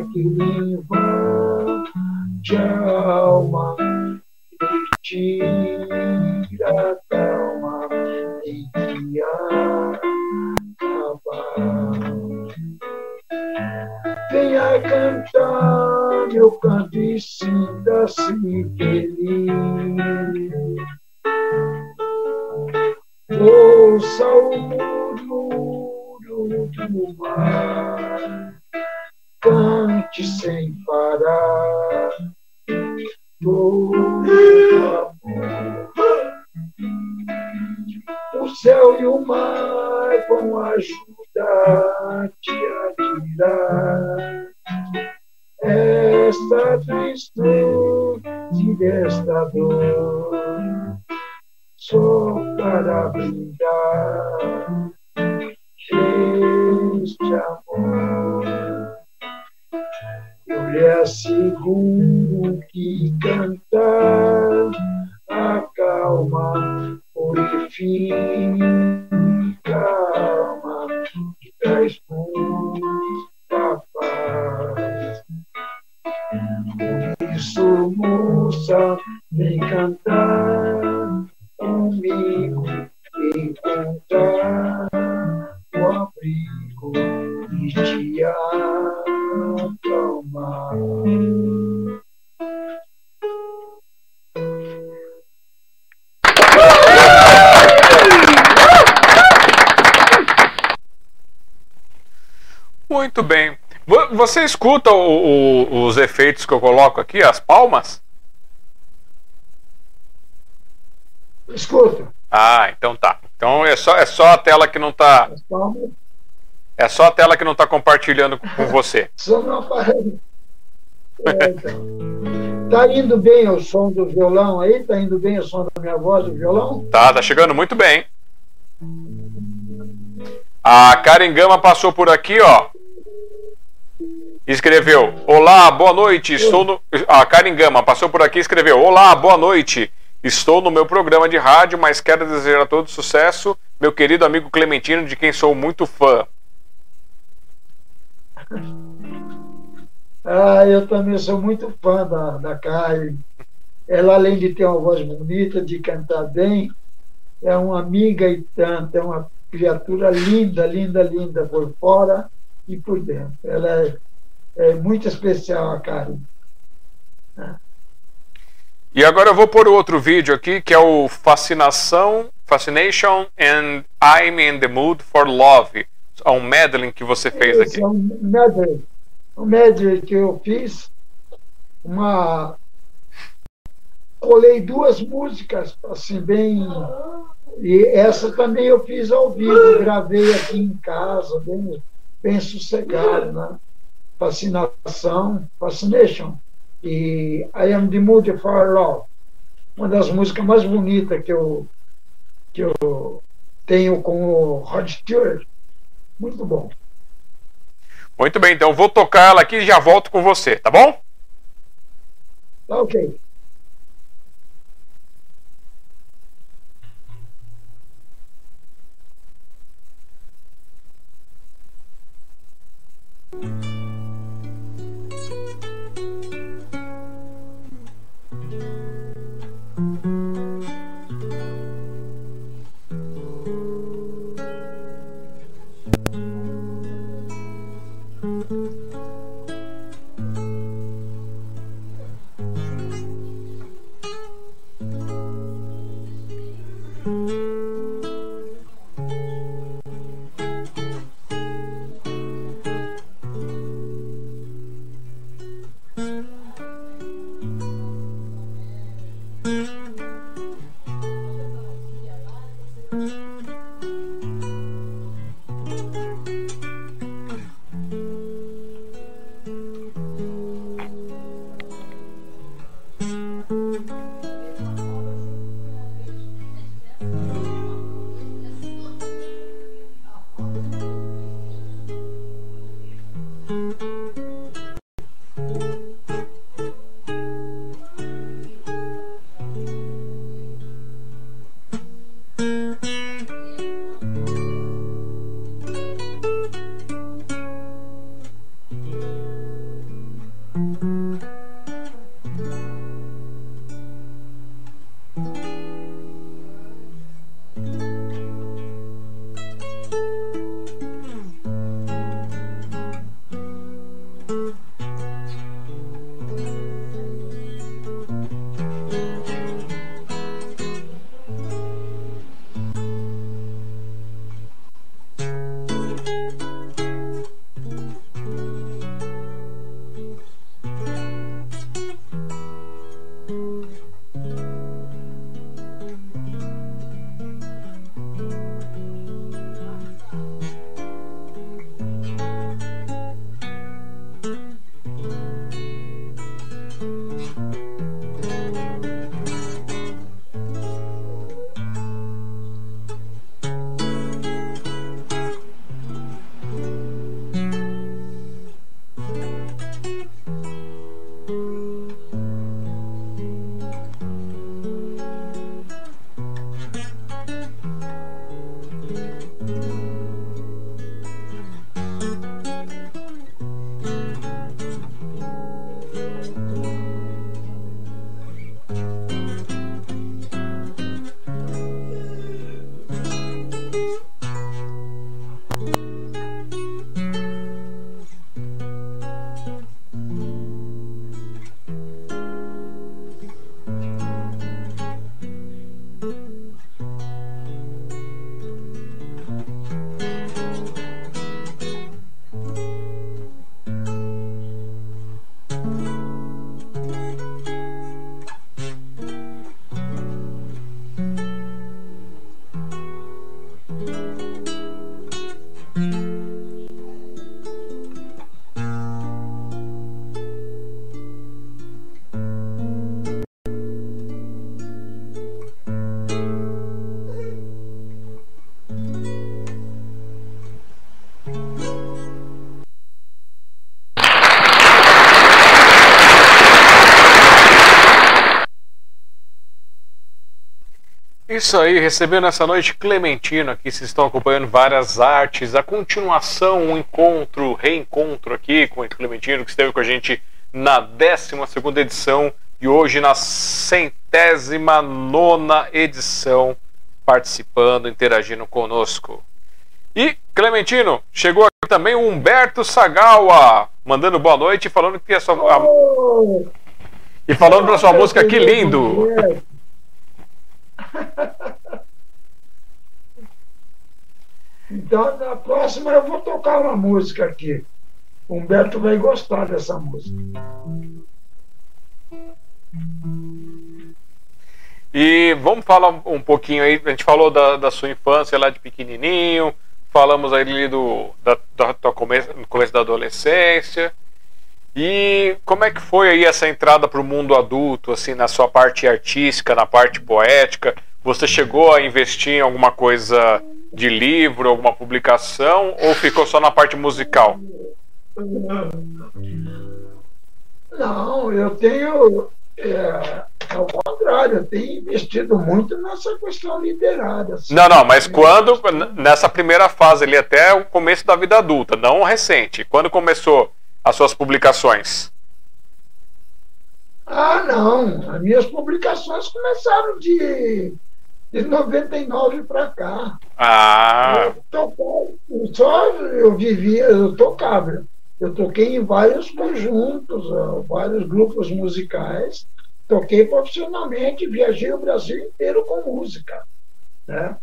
Tristeza escuta o- o- os efeitos que eu coloco aqui, as palmas? Escuta, Ah, então tá. Então é só, é só a tela que não tá. É só a tela que não tá compartilhando com com você. <laughs> só não aparece. É, então. Tá indo bem o som do violão aí? Tá indo bem o som da minha voz do violão? Tá, tá chegando muito bem. A Karen Gama passou por aqui, ó. Escreveu: Olá, boa noite. Estou no. A Karen Gama passou por aqui e escreveu: Olá, boa noite. Estou no meu programa de rádio, mas quero desejar a todos sucesso, meu querido amigo Clementino, de quem sou muito fã. Ah, eu também sou muito fã da, da Karen. Ela, além de ter uma voz bonita, de cantar bem, é uma amiga e tanto, é uma criatura linda, linda, linda por fora e por dentro. Ela é, é muito especial, a Karen. E agora eu vou pôr outro vídeo aqui, que é o Fascinação, Fascination and I'm in the Mood for Love. É um medley que você fez Esse aqui. é um medley, um medley que eu fiz, uma colei duas músicas assim bem e essa também eu fiz ao vivo, gravei aqui em casa, bem, bem sossegado, né? Fascinação, Fascination e I Am the Mood for Love, uma das músicas mais bonitas que eu que eu tenho com o Rod Stewart, muito bom. Muito bem, então vou tocar ela aqui e já volto com você, tá bom? Tá ok. Isso aí, recebendo essa noite Clementino aqui, vocês estão acompanhando várias artes, a continuação, um encontro, reencontro aqui com o Clementino, que esteve com a gente na 12 edição e hoje na centésima nona edição, participando, interagindo conosco. E, Clementino, chegou aqui também o Humberto Sagawa, mandando boa noite e falando que a sua. A... E falando pra sua música, que lindo! Então, na próxima eu vou tocar uma música aqui. O Humberto vai gostar dessa música. E vamos falar um pouquinho aí. A gente falou da, da sua infância lá de pequenininho, falamos ali do da, da, da começo, começo da adolescência. E como é que foi aí essa entrada para o mundo adulto, assim, na sua parte artística, na parte poética? Você chegou a investir em alguma coisa de livro, alguma publicação, ou ficou só na parte musical? Não, eu tenho É, ao contrário, eu tenho investido muito nessa questão literária. Assim. Não, não, mas quando, nessa primeira fase ali, até o começo da vida adulta, não recente, quando começou as suas publicações? Ah, não, as minhas publicações começaram de, de 99 para cá. Ah. Eu, só eu vivia, eu tocava eu toquei em vários conjuntos, vários grupos musicais, toquei profissionalmente, viajei o Brasil inteiro com música. Né?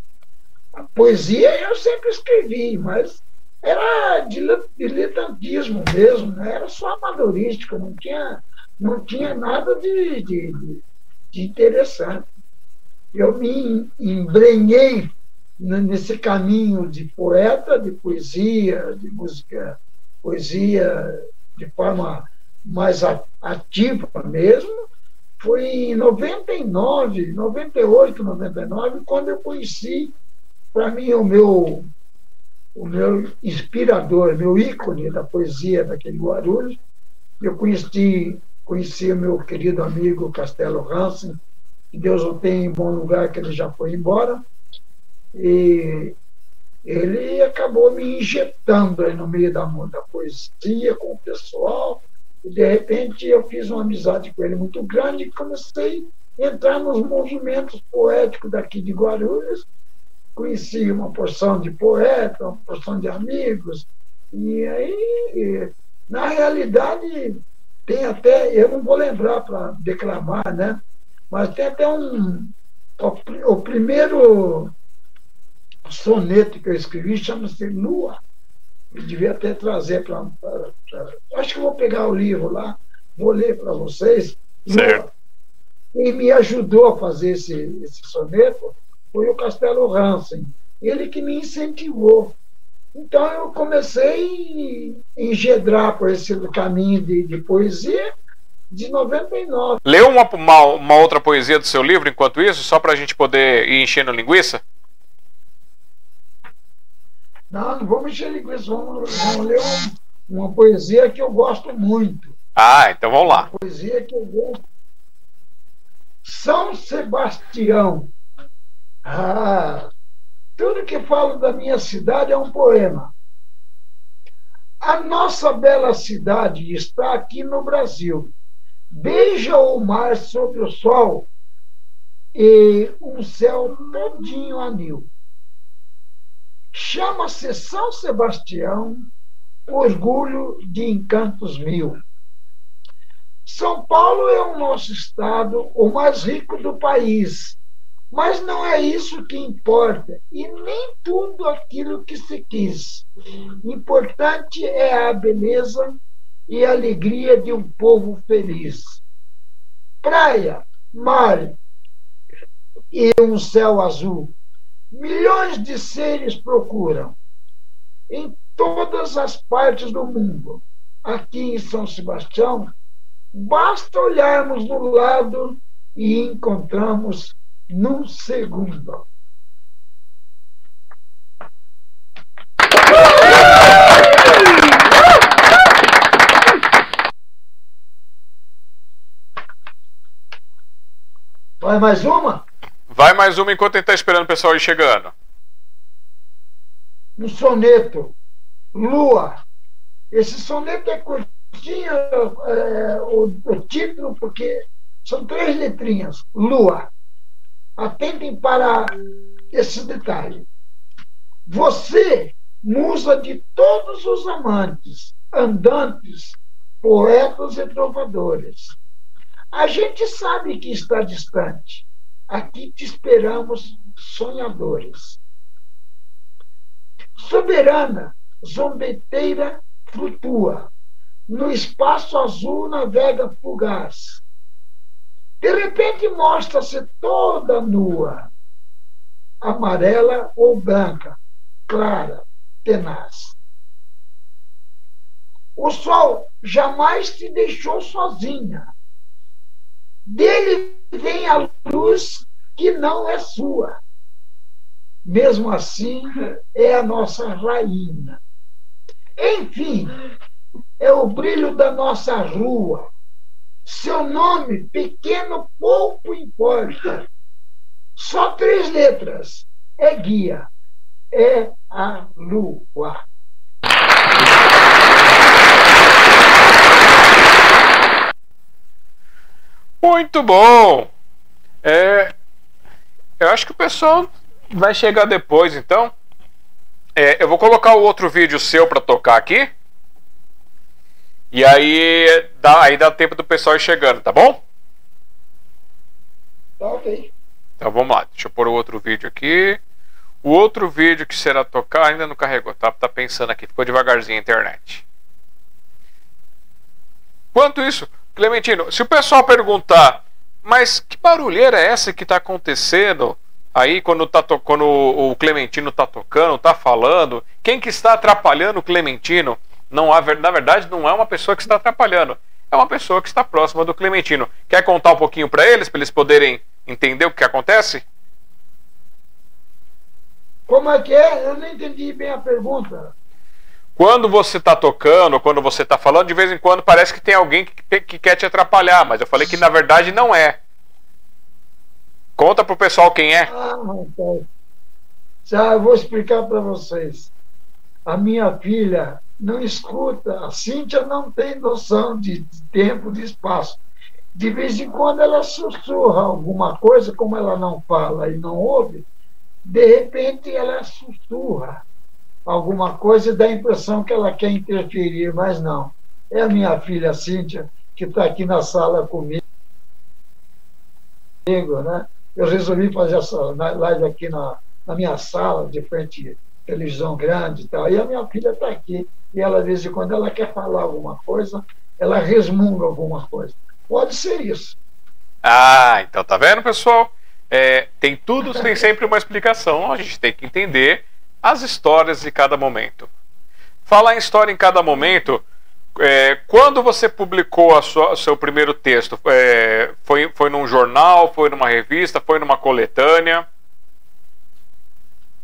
A poesia eu sempre escrevi, mas era diletantismo mesmo, né? era só amadorístico, não tinha, não tinha nada de, de, de interessante. Eu me embrenhei nesse caminho de poeta, de poesia, de música poesia de forma mais ativa mesmo, foi em 99, 98, 99, quando eu conheci, para mim, o meu, o meu inspirador, meu ícone da poesia daquele Guarulhos. Eu conheci, conheci o meu querido amigo Castelo Hansen, que Deus o tenha em bom lugar, que ele já foi embora. E ele acabou me injetando aí no meio da, da poesia com o pessoal. E, de repente, eu fiz uma amizade com ele muito grande e comecei a entrar nos movimentos poéticos daqui de Guarulhos. Conheci uma porção de poetas, uma porção de amigos. E aí, na realidade, tem até, eu não vou lembrar para declamar, né? Mas tem até um. O, primeiro soneto que eu escrevi chama-se Lua. Eu devia até trazer para. Acho que vou pegar o livro lá, vou ler para vocês. Certo. Quem me ajudou a fazer esse, esse soneto foi o Castelo Hansen. Ele que me incentivou. Então eu comecei a engedrar por esse caminho de, de poesia de 99. Leu uma, uma, uma, outra poesia do seu livro enquanto isso, só para a gente poder ir enchendo linguiça? Não, não vamos encher linguiça, vamos, vamos ler uma, uma poesia que eu gosto muito. Ah, então vamos lá. Uma poesia que eu gosto. São Sebastião. Ah, tudo que falo da minha cidade é um poema. A nossa bela cidade está aqui no Brasil. Beija o mar sobre o sol e um céu todinho anil chama-se São Sebastião, orgulho de encantos mil. São Paulo é o nosso estado, o mais rico do país, mas não é isso que importa, e nem tudo aquilo que se quis. Importante é a beleza e alegria de um povo feliz. Praia, mar e um céu azul milhões de seres procuram em todas as partes do mundo. Aqui em São Sebastião, basta olharmos no lado e encontramos num segundo. Vai mais uma? Vai mais uma enquanto a gente está esperando o pessoal ir chegando. Um soneto. Lua. Esse soneto é curtinho, é, o, o título, porque são três letrinhas. Lua. Atentem para esse detalhe. Você, musa de todos os amantes, andantes, poetas e trovadores. A gente sabe que está distante, Aqui te esperamos, sonhadores. Soberana, zombeteira, flutua. No espaço azul navega fugaz. De repente mostra-se toda nua, amarela ou branca, clara, tenaz. O sol jamais te deixou sozinha. Dele vem a luz que não é sua. Mesmo assim, é a nossa rainha. Enfim, é o brilho da nossa rua, Seu nome, pequeno, pouco importa. Só três letras. É guia. É a lua. Muito bom! É, eu acho que o pessoal vai chegar depois, então. É, eu vou colocar o outro vídeo seu para tocar aqui. E aí dá, aí dá tempo do pessoal ir chegando, tá bom? Tá ok. Então vamos lá, deixa eu pôr o outro vídeo aqui. O outro vídeo que será tocar ainda não carregou, tá, tá pensando aqui, ficou devagarzinho a internet. Quanto isso, Clementino, se o pessoal perguntar, mas que barulheira é essa que está acontecendo aí quando, tá quando o Clementino está tocando, está falando? Quem que está atrapalhando o Clementino? Não há, na verdade, não é uma pessoa que está atrapalhando, é uma pessoa que está próxima do Clementino. Quer contar um pouquinho para eles, para eles poderem entender o que acontece? Como é que é? Eu não entendi bem a pergunta. Quando você está tocando, quando você está falando, de vez em quando parece que tem alguém que, que, quer te atrapalhar, mas eu falei que na verdade não é. Conta pro pessoal quem é. Ah. Já eu vou explicar para vocês. A minha filha não escuta, a Cíntia não tem noção de tempo, de espaço. De vez em quando ela sussurra alguma coisa, como ela não fala e não ouve, de repente ela sussurra alguma coisa e dá a impressão que ela quer interferir, mas não. É a minha filha Cíntia, que está aqui na sala comigo. Né? Eu resolvi fazer essa live aqui na, na minha sala, de frente à televisão grande e tal. E a minha filha está aqui. E ela, de vez em quando, ela quer falar alguma coisa, ela resmunga alguma coisa. Pode ser isso. Ah, então tá vendo, pessoal? É, tem tudo, tem sempre uma explicação. A gente tem que entender as histórias de cada momento. Falar em história em cada momento, é, quando você publicou o seu primeiro texto? É, foi, foi num jornal, foi numa revista, foi numa coletânea?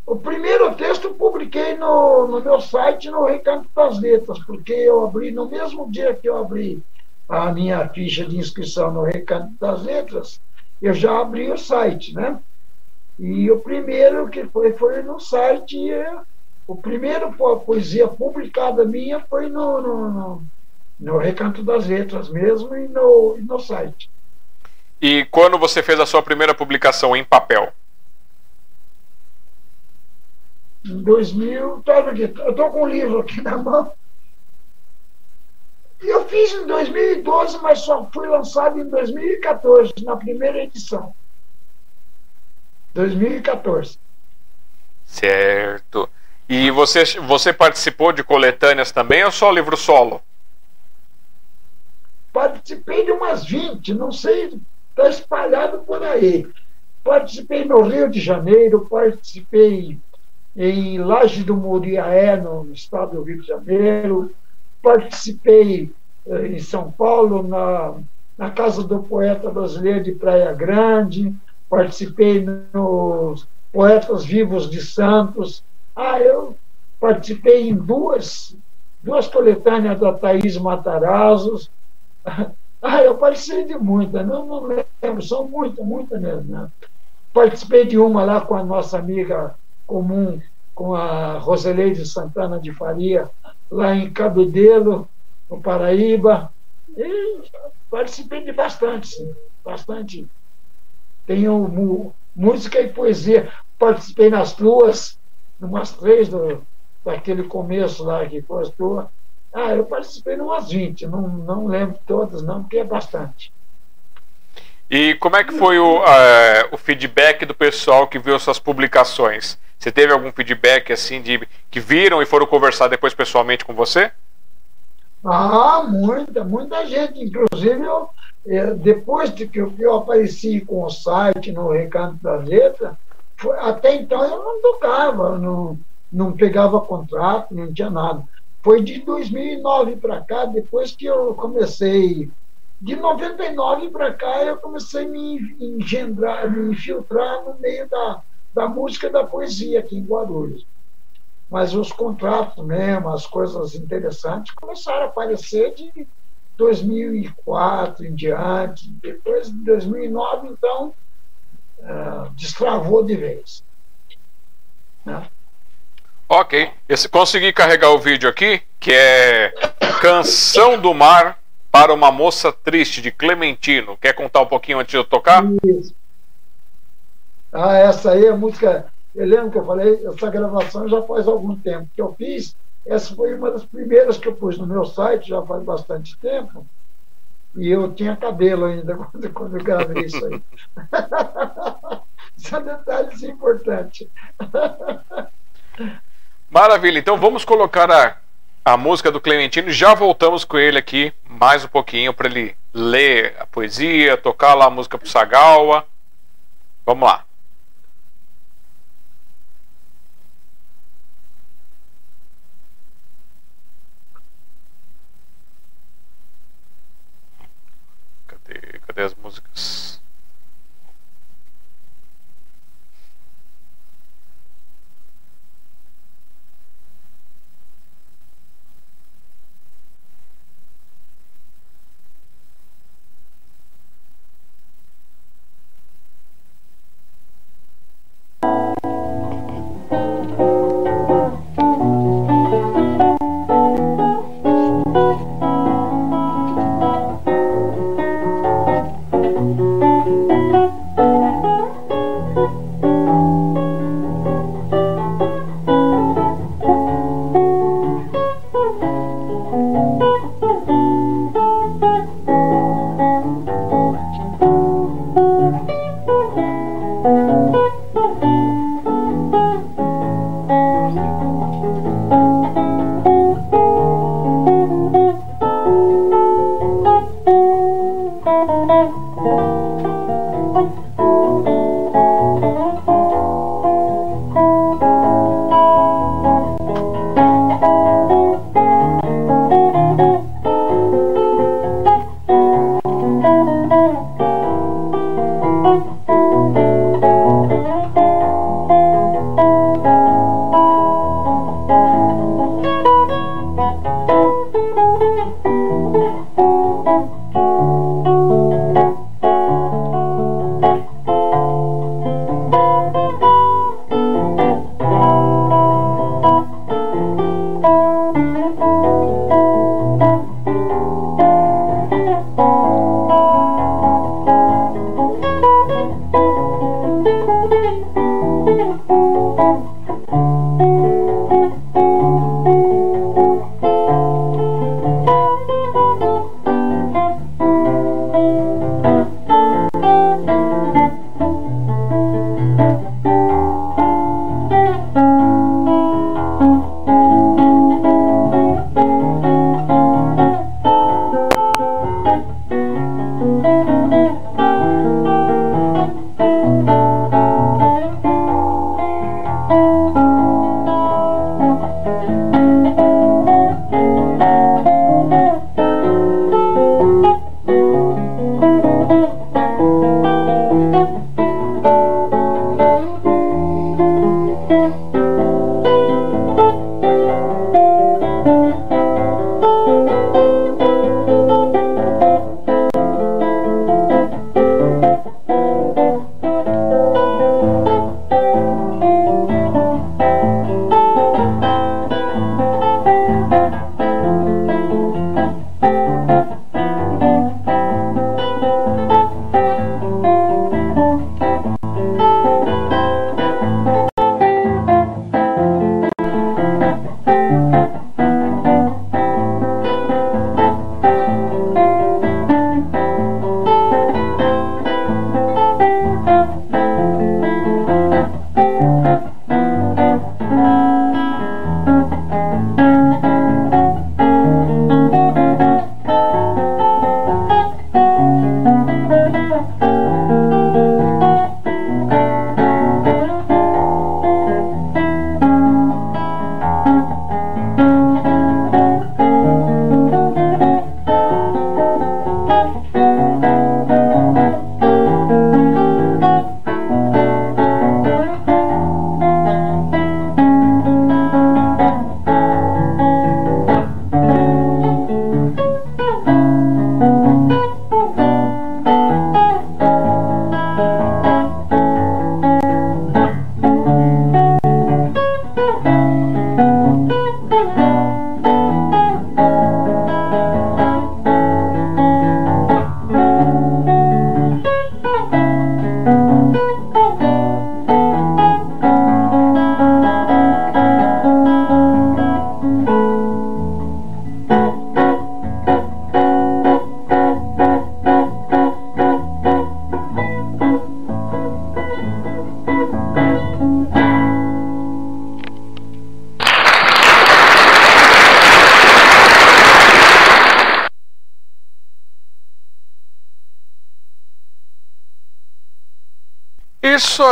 O primeiro texto eu publiquei no, no meu site, no Recanto das Letras, porque eu abri, no mesmo dia que eu abri a minha ficha de inscrição no Recanto das Letras, eu já abri o site, né? E o primeiro que foi, foi no site, é, o primeiro poesia publicada minha foi no, no, no, no Recanto das Letras mesmo e no, e no site. E quando você fez a sua primeira publicação em papel? Em 2000, tá, eu estou com um livro aqui na mão. Eu fiz em 2012, mas só fui lançado em 2014, na primeira edição. 2014. Certo. E você, você participou de coletâneas também ou só livro solo? Participei de umas 20, não sei, está espalhado por aí. Participei no Rio de Janeiro, participei em Laje do Muriaé, no estado do Rio de Janeiro, participei eh, em São Paulo, na, na Casa do Poeta Brasileiro de Praia Grande, participei nos Poetas Vivos de Santos. Ah, eu participei em duas, duas coletâneas da Thaís Matarazos. <laughs> Ah, eu participei de muitas, não, não lembro, são muitas, muitas mesmo. Né? Participei de uma lá com a nossa amiga comum, com a Roseleide Santana de Faria, lá em Cabedelo, no Paraíba. E participei de bastante, bastante tenho música e poesia. Participei nas duas, umas três do, daquele começo lá que postou. Ah, eu participei em umas 20, não, não lembro todas, não, porque é bastante. E como é que foi o, uh, o feedback do pessoal que viu suas publicações? Você teve algum feedback assim de que viram e foram conversar depois pessoalmente com você? Ah, muita, muita gente. Inclusive, eu, depois de que eu apareci com o site no Recanto da Letra, foi, até então eu não tocava, não, não pegava contrato, não tinha nada. Foi de 2009 para cá, depois que eu comecei. De 99 para cá, eu comecei a me engendrar, me infiltrar no meio da, da música e da poesia aqui em Guarulhos. Mas os contratos mesmo, as coisas interessantes, começaram a aparecer de 2004 em diante. Depois, de 2009, então, uh, destravou de vez. Né? Ok. Esse, consegui carregar o vídeo aqui, que é Canção do Mar para uma Moça Triste, de Clementino. Quer contar um pouquinho antes de eu tocar? Isso. Ah, essa aí é a música. Eu lembro que eu falei, essa gravação já faz algum tempo que eu fiz. Essa foi uma das primeiras que eu pus no meu site, já faz bastante tempo. E eu tinha cabelo ainda <laughs> quando, quando eu gravei isso aí. <laughs> São detalhes importantes. <laughs> Maravilha, então vamos colocar a, a música do Clementino. Já voltamos com ele aqui mais um pouquinho para ele ler a poesia, tocar lá a música pro Sagawa. Vamos lá. As músicas?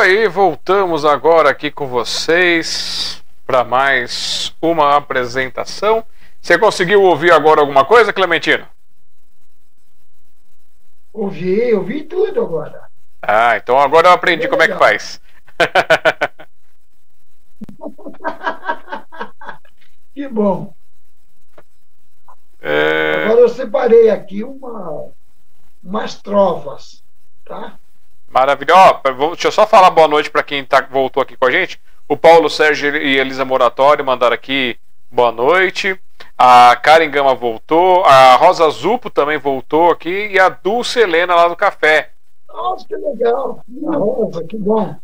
Aí, voltamos agora aqui com vocês para mais uma apresentação. Você conseguiu ouvir agora alguma coisa, Clementino? Ouvi, ouvi tudo agora. Ah, então agora eu aprendi é como é que faz. <laughs> que bom. É... Agora eu separei aqui uma, umas trovas, tá? Maravilhoso. Deixa eu só falar boa noite para quem tá, voltou aqui com a gente. O Paulo Sérgio e Elisa Moratório mandaram aqui boa noite. A Karen Gama voltou. A Rosa Zupo também voltou aqui. E a Dulce Helena lá do café. Nossa, que legal. A Rosa, que bom.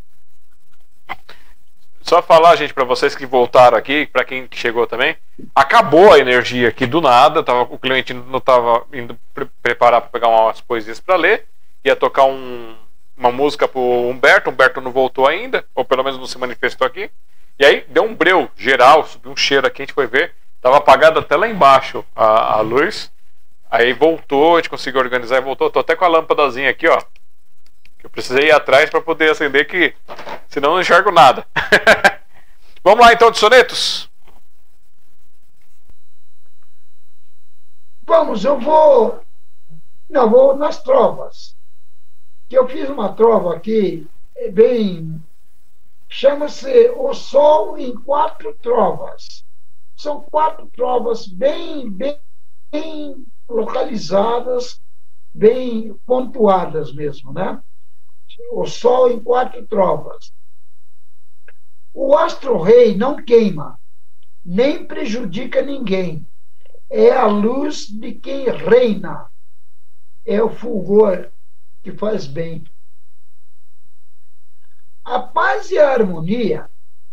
Só falar, gente, para vocês que voltaram aqui, para quem chegou também, acabou a energia aqui do nada. Tava, o cliente não estava indo pre preparar para pegar umas poesias para ler, ia tocar um, uma música pro Humberto, Humberto não voltou ainda, ou pelo menos não se manifestou aqui. E aí deu um breu geral, subiu um cheiro aqui, a gente foi ver, tava apagado até lá embaixo a, a luz. Aí voltou, a gente conseguiu organizar e voltou. Tô até com a lâmpadazinha aqui, ó. Que eu precisei ir atrás para poder acender, que senão não enxergo nada. <laughs> Vamos lá então de sonetos? Vamos, eu vou. Não, vou nas trovas que eu fiz uma trova aqui, é bem. chama-se O Sol em Quatro Trovas. São quatro trovas bem, bem, bem localizadas, bem pontuadas mesmo, né? O Sol em quatro trovas. O astro-rei não queima, nem prejudica ninguém. É a luz de quem reina. É o fulgor que faz bem. A paz e a harmonia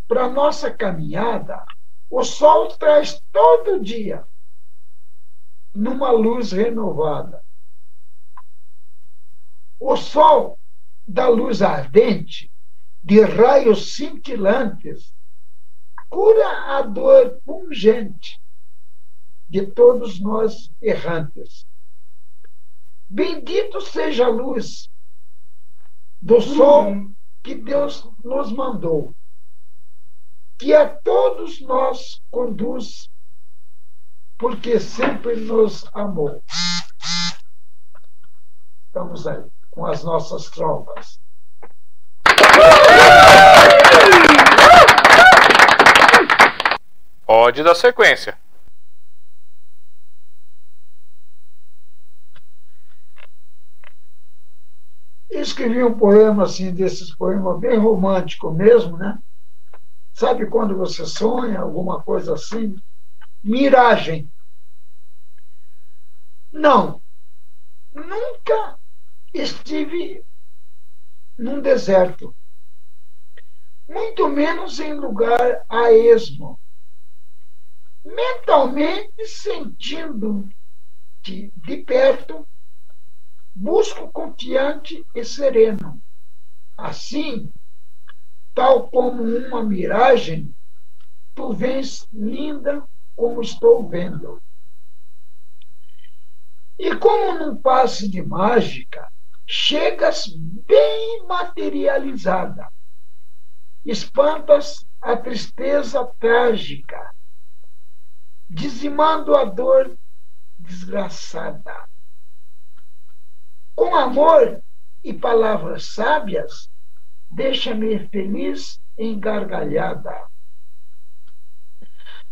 para nossa caminhada, o sol traz todo dia numa luz renovada. O sol da luz ardente, de raios cintilantes, cura a dor pungente de todos nós errantes. Bendito seja a luz do sol que Deus nos mandou, que a todos nós conduz, porque sempre nos amou. Estamos aí com as nossas trovas. Pode dar sequência. Escrevi um poema assim, desses poemas bem romântico mesmo, né? Sabe quando você sonha, alguma coisa assim? Miragem. Não, nunca estive num deserto, muito menos em lugar a esmo. Mentalmente sentindo de, de perto busco confiante e sereno. Assim, tal como uma miragem, tu vens linda como estou vendo. E como num passe de mágica, chegas bem materializada. Espantas a tristeza trágica, dizimando a dor desgraçada. Com amor e palavras sábias, deixa-me feliz em gargalhada.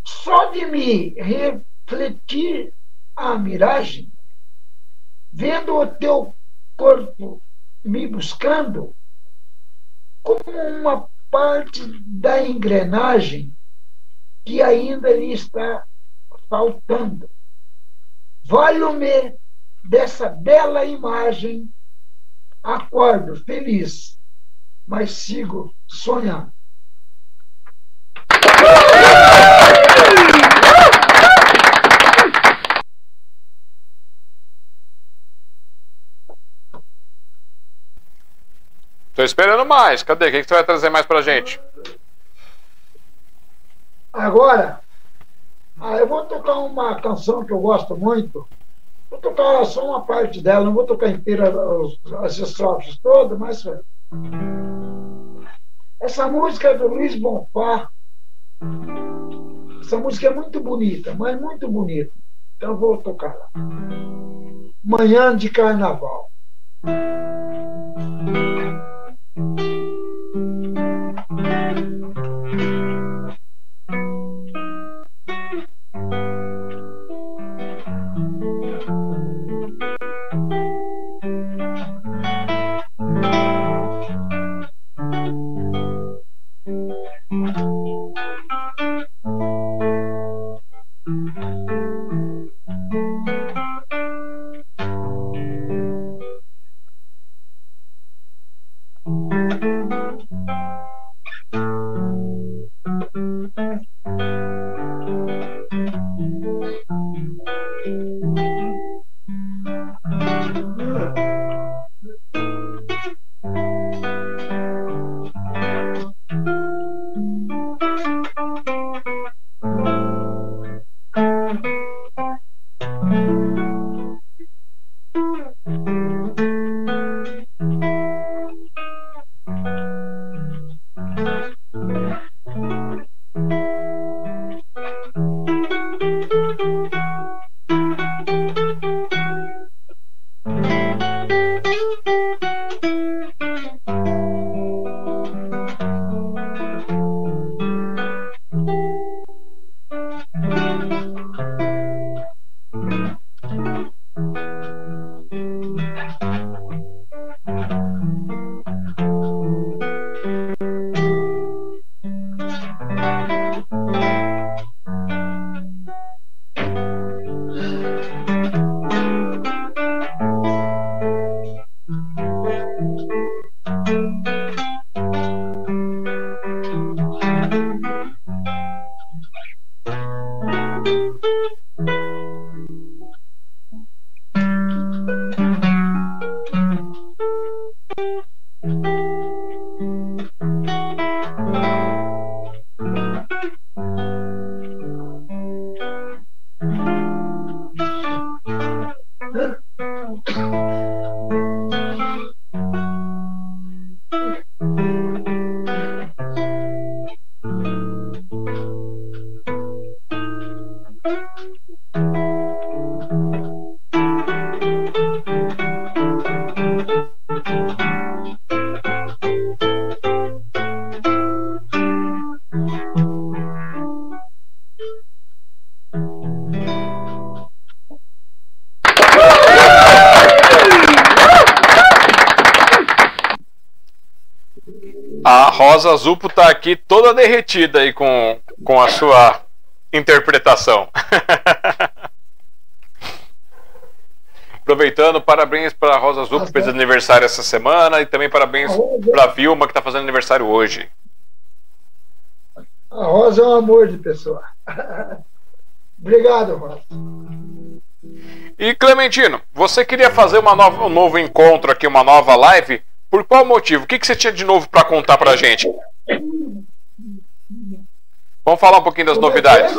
Só de me refletir a miragem, vendo o teu corpo me buscando, como uma parte da engrenagem que ainda lhe está faltando. Valho-me dessa bela imagem, acordo feliz, mas sigo sonhando. Tô esperando mais. Cadê? O que, você vai trazer mais pra gente? Agora, ah, eu vou tocar uma canção que eu gosto muito, Vou tocar só uma parte dela, não vou tocar inteira as, estrofes todas, mas. Essa música é do Luiz Bonfá. Essa música é muito bonita, mas muito bonita. Então vou tocar lá. Manhã de Carnaval. Rosa Zupo tá aqui toda derretida aí com, com a sua interpretação. <laughs> Aproveitando, parabéns para a Rosa Zupo que fez aniversário essa semana e também parabéns para a Vilma que está fazendo aniversário hoje. A Rosa é um amor de pessoa. <laughs> Obrigado, Rosa. E Clementino, você queria fazer uma nova, um novo encontro aqui, uma nova live? Por qual motivo? O que, que você tinha de novo para contar para a gente? Vamos falar um pouquinho das novidades.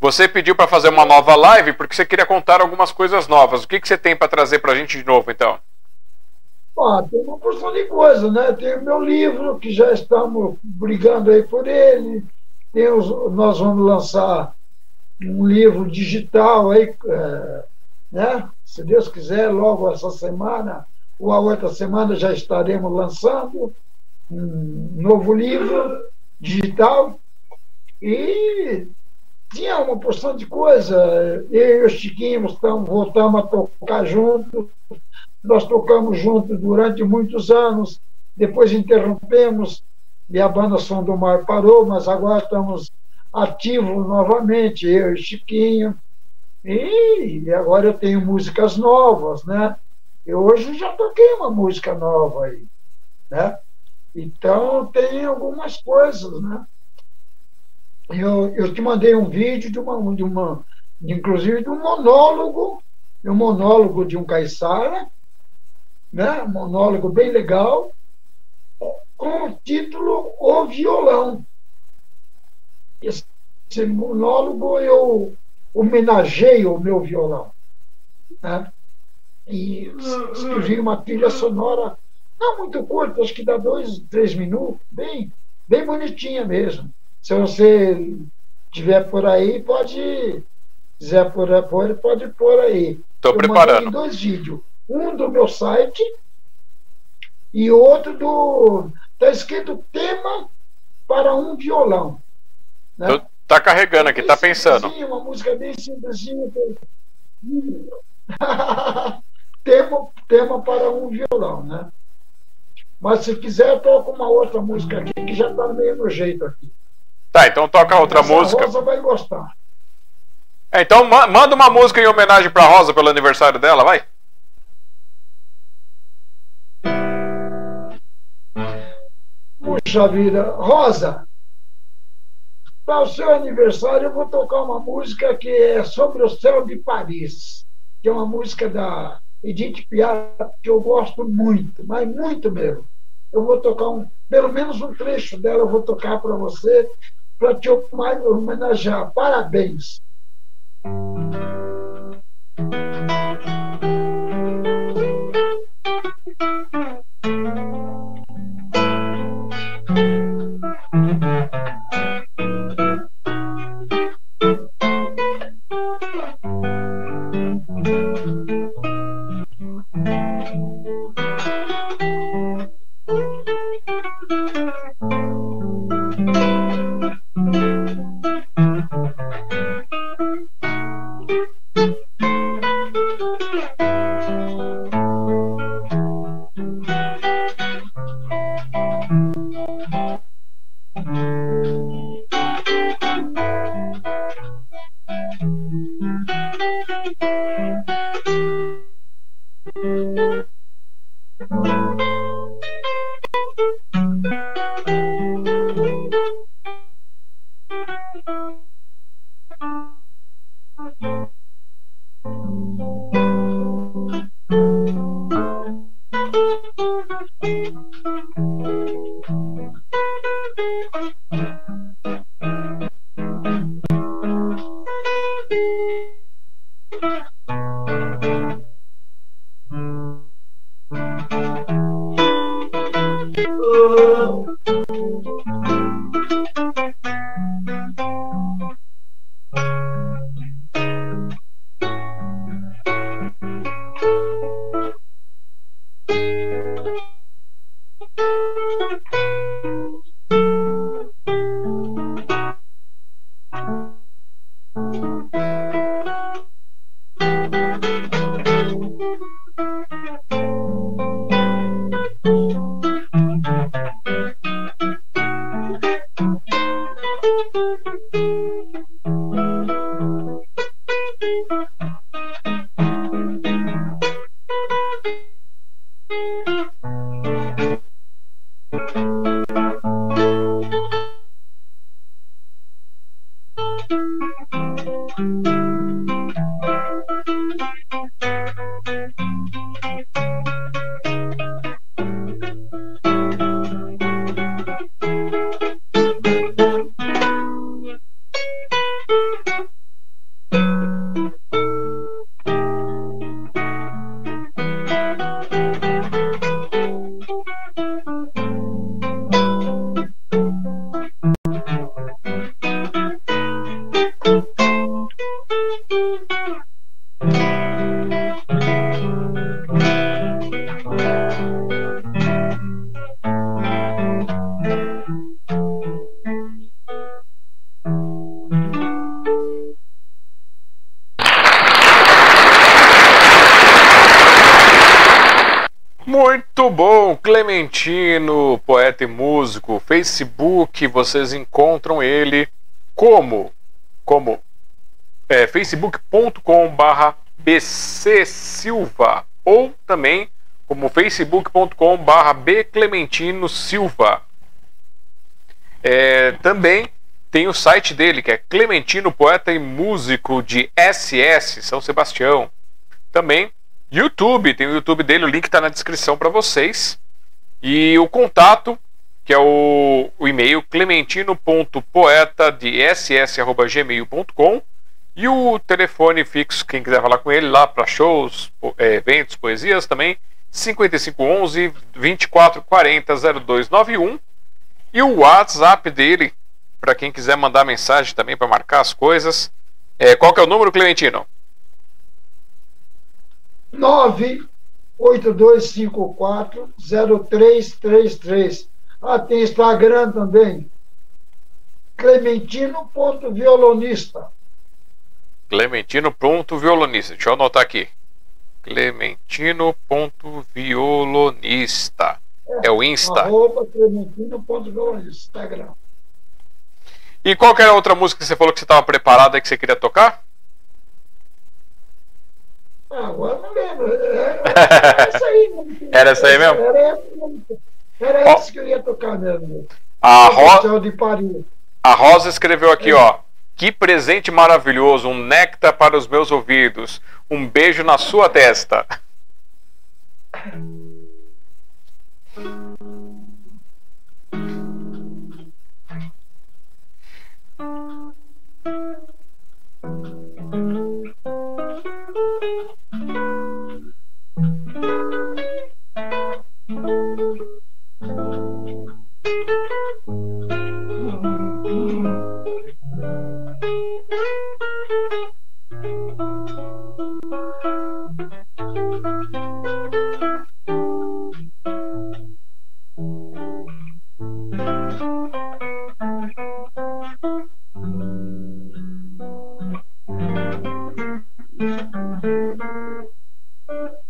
Você pediu para fazer uma nova live porque você queria contar algumas coisas novas. O que, que você tem para trazer para a gente de novo, então? Ah, tem uma porção de coisas, né? Tem o meu livro, que já estamos brigando aí por ele. Tem os, nós vamos lançar um livro digital aí, é, né? Se Deus quiser, logo essa semana a outra semana já estaremos lançando um novo livro digital e tinha uma porção de coisa. Eu e o Chiquinho estamos, voltamos a tocar juntos. Nós tocamos juntos durante muitos anos, depois interrompemos e a banda Som do Mar parou, mas agora estamos ativos novamente, eu e Chiquinho. E agora eu tenho músicas novas, né? Eu hoje já toquei uma música nova aí, né? Então tem algumas coisas, né? Eu, eu te mandei um vídeo de uma, de uma inclusive de um monólogo, de um monólogo de um caiçara, né? Um monólogo bem legal, com o título O Violão. Esse, monólogo eu homenageio o meu violão. Né? E escrevi uma trilha sonora Não muito curta, acho que dá dois, três minutos, bem, bem bonitinha mesmo. Se você tiver por aí, pode quiser pôr, pôr pode pôr aí. Estou preparando. dois vídeos. Um do meu site e outro do. Está escrito tema para um violão. Né? Tá carregando aqui, tá pensando. Uma música bem simplesinha. <laughs> tema, tema para um violão, né? Mas se quiser, toco uma outra música aqui que já está meio no jeito aqui. Tá, então toca outra Essa música. A Rosa vai gostar. É, então manda uma música em homenagem pra Rosa pelo aniversário dela, vai. Puxa vida, Rosa, para o seu aniversário eu vou tocar uma música que é sobre o céu de Paris, que é uma música da Edith Piaf que eu gosto muito, mas muito mesmo. Eu vou tocar um, pelo menos um trecho dela, eu vou tocar para você, para te homenagear. Parabéns. Vocês encontram ele como como é, facebook.com/barra bcsilva ou também como facebook.com/barra bclementino silva. É, também tem o site dele que é Clementino, poeta e músico de SS São Sebastião. Também YouTube, tem o YouTube dele, o link está na descrição para vocês. E o contato, que é o, o e-mail clementino.poeta.ss@gmail.com e o telefone fixo, quem quiser falar com ele lá para shows, é, eventos, poesias também, 5511 2440 0291 e o WhatsApp dele para quem quiser mandar mensagem também para marcar as coisas. É, qual que é o número, Clementino? 982540333. Ah, tem Instagram também. Clementino.violonista. Clementino.violonista. Deixa eu anotar aqui. Clementino.violonista. É, é o Insta. Arroba Clementino.violonista. Instagram. E qual era a outra música que você falou que você estava preparada e que você queria tocar? Ah, agora não lembro. Era, <laughs> era essa aí. Era essa aí mesmo? Era, era essa que eu ia tocar mesmo. A, Ro... a Rosa escreveu aqui, é. ó. Que presente maravilhoso, um néctar para os meus ouvidos, um beijo na sua testa.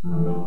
Mm-hmm.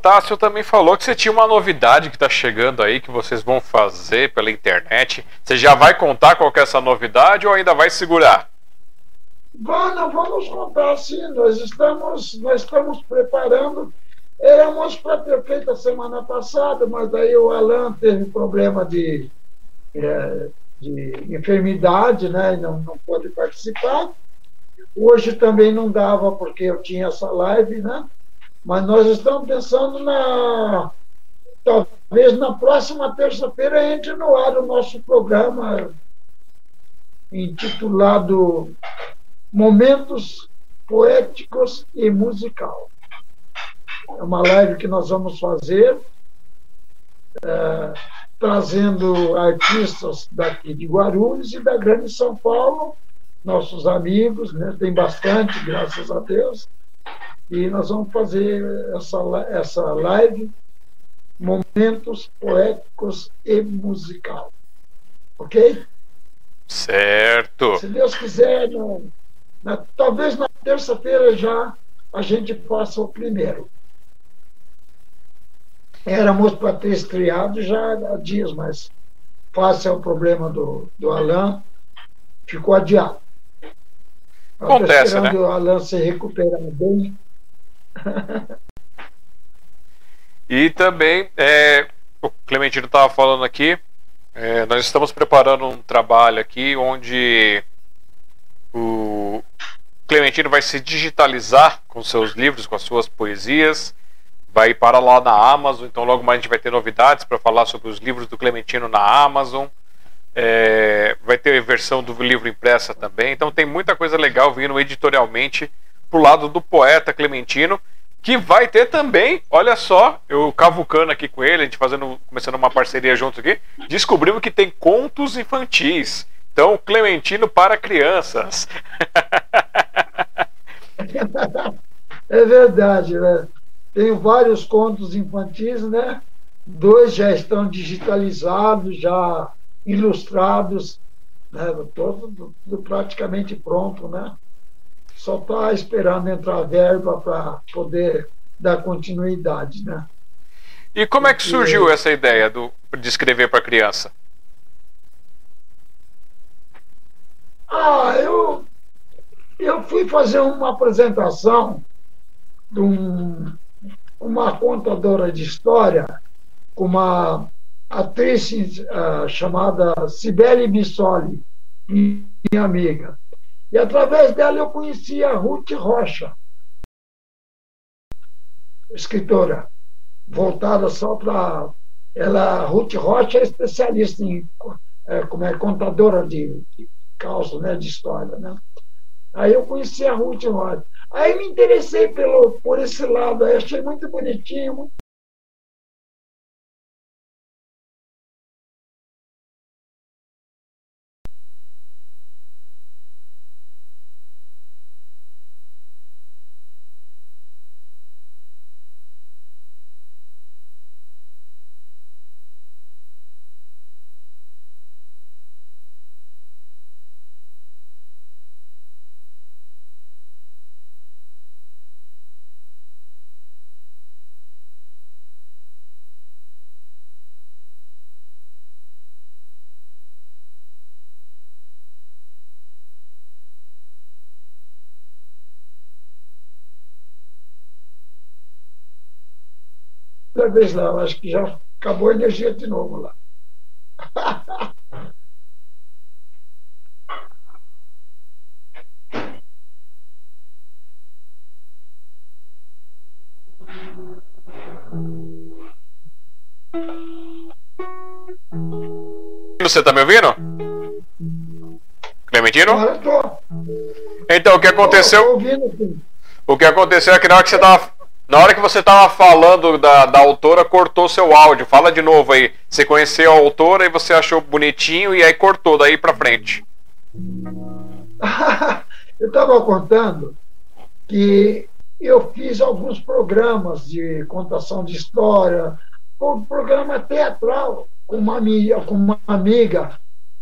Tássio também falou que você tinha uma novidade que está chegando aí, que vocês vão fazer pela internet. Você já vai contar qual é essa novidade ou ainda vai segurar? Vamos, contar sim. Nós estamos, nós estamos preparando. Éramos para ter feito a semana passada, mas daí o Alan teve problema de, é, de enfermidade, né? E não, não pôde participar. Hoje também não dava, porque eu tinha essa live, né? Mas nós estamos pensando na. Talvez na próxima terça-feira entre no ar o nosso programa intitulado Momentos Poéticos e Musical. É uma live que nós vamos fazer, é, trazendo artistas daqui de Guarulhos e da Grande São Paulo, nossos amigos, né? tem bastante, graças a Deus e nós vamos fazer essa, essa live Momentos Poéticos e Musical. Ok? Certo. Se Deus quiser, na, talvez na terça-feira já a gente faça o primeiro. Éramos para ter estreado já há dias, mas face ao problema do, do Alain, ficou adiado. Acontece, né? o Alain se recuperar bem e também, é, o Clementino estava falando aqui, é, nós estamos preparando um trabalho aqui onde o Clementino vai se digitalizar com seus livros, com as suas poesias, vai para lá na Amazon, então logo mais a gente vai ter novidades para falar sobre os livros do Clementino na Amazon. É, vai ter versão do livro impressa também, então tem muita coisa legal vindo editorialmente pro lado do poeta Clementino, que vai ter também, olha só, eu cavucando aqui com ele, a gente fazendo, começando uma parceria junto aqui, descobrimos que tem contos infantis. Então, Clementino para crianças. <laughs> É verdade, né? Tenho vários contos infantis, né? Dois já estão digitalizados, já ilustrados, né? Todo, tudo praticamente pronto, né? Só está esperando entrar verba para poder dar continuidade, né? E como é que surgiu essa ideia do, de escrever para criança? Ah, eu, eu fui fazer uma apresentação de um, uma contadora de história com uma atriz uh, chamada Cibele Bissoli, minha amiga. E através dela eu conheci a Ruth Rocha, escritora, voltada só para. Ela, Ruth Rocha é especialista em é, como é, contadora de, de causa, né, de história. Né? Aí eu conheci a Ruth Rocha. Aí me interessei pelo, por esse lado, aí achei muito bonitinho, muito vez lá. Eu acho que já acabou a energia de novo lá. Você está me ouvindo? Clementino? Então, o que aconteceu? O que aconteceu é que na hora que você estava na hora que você estava falando da, da autora, cortou seu áudio. Fala de novo aí. Você conheceu a autora e você achou bonitinho e aí cortou daí para frente. <laughs> eu estava contando que eu fiz alguns programas de contação de história, um programa teatral com uma amiga, com uma amiga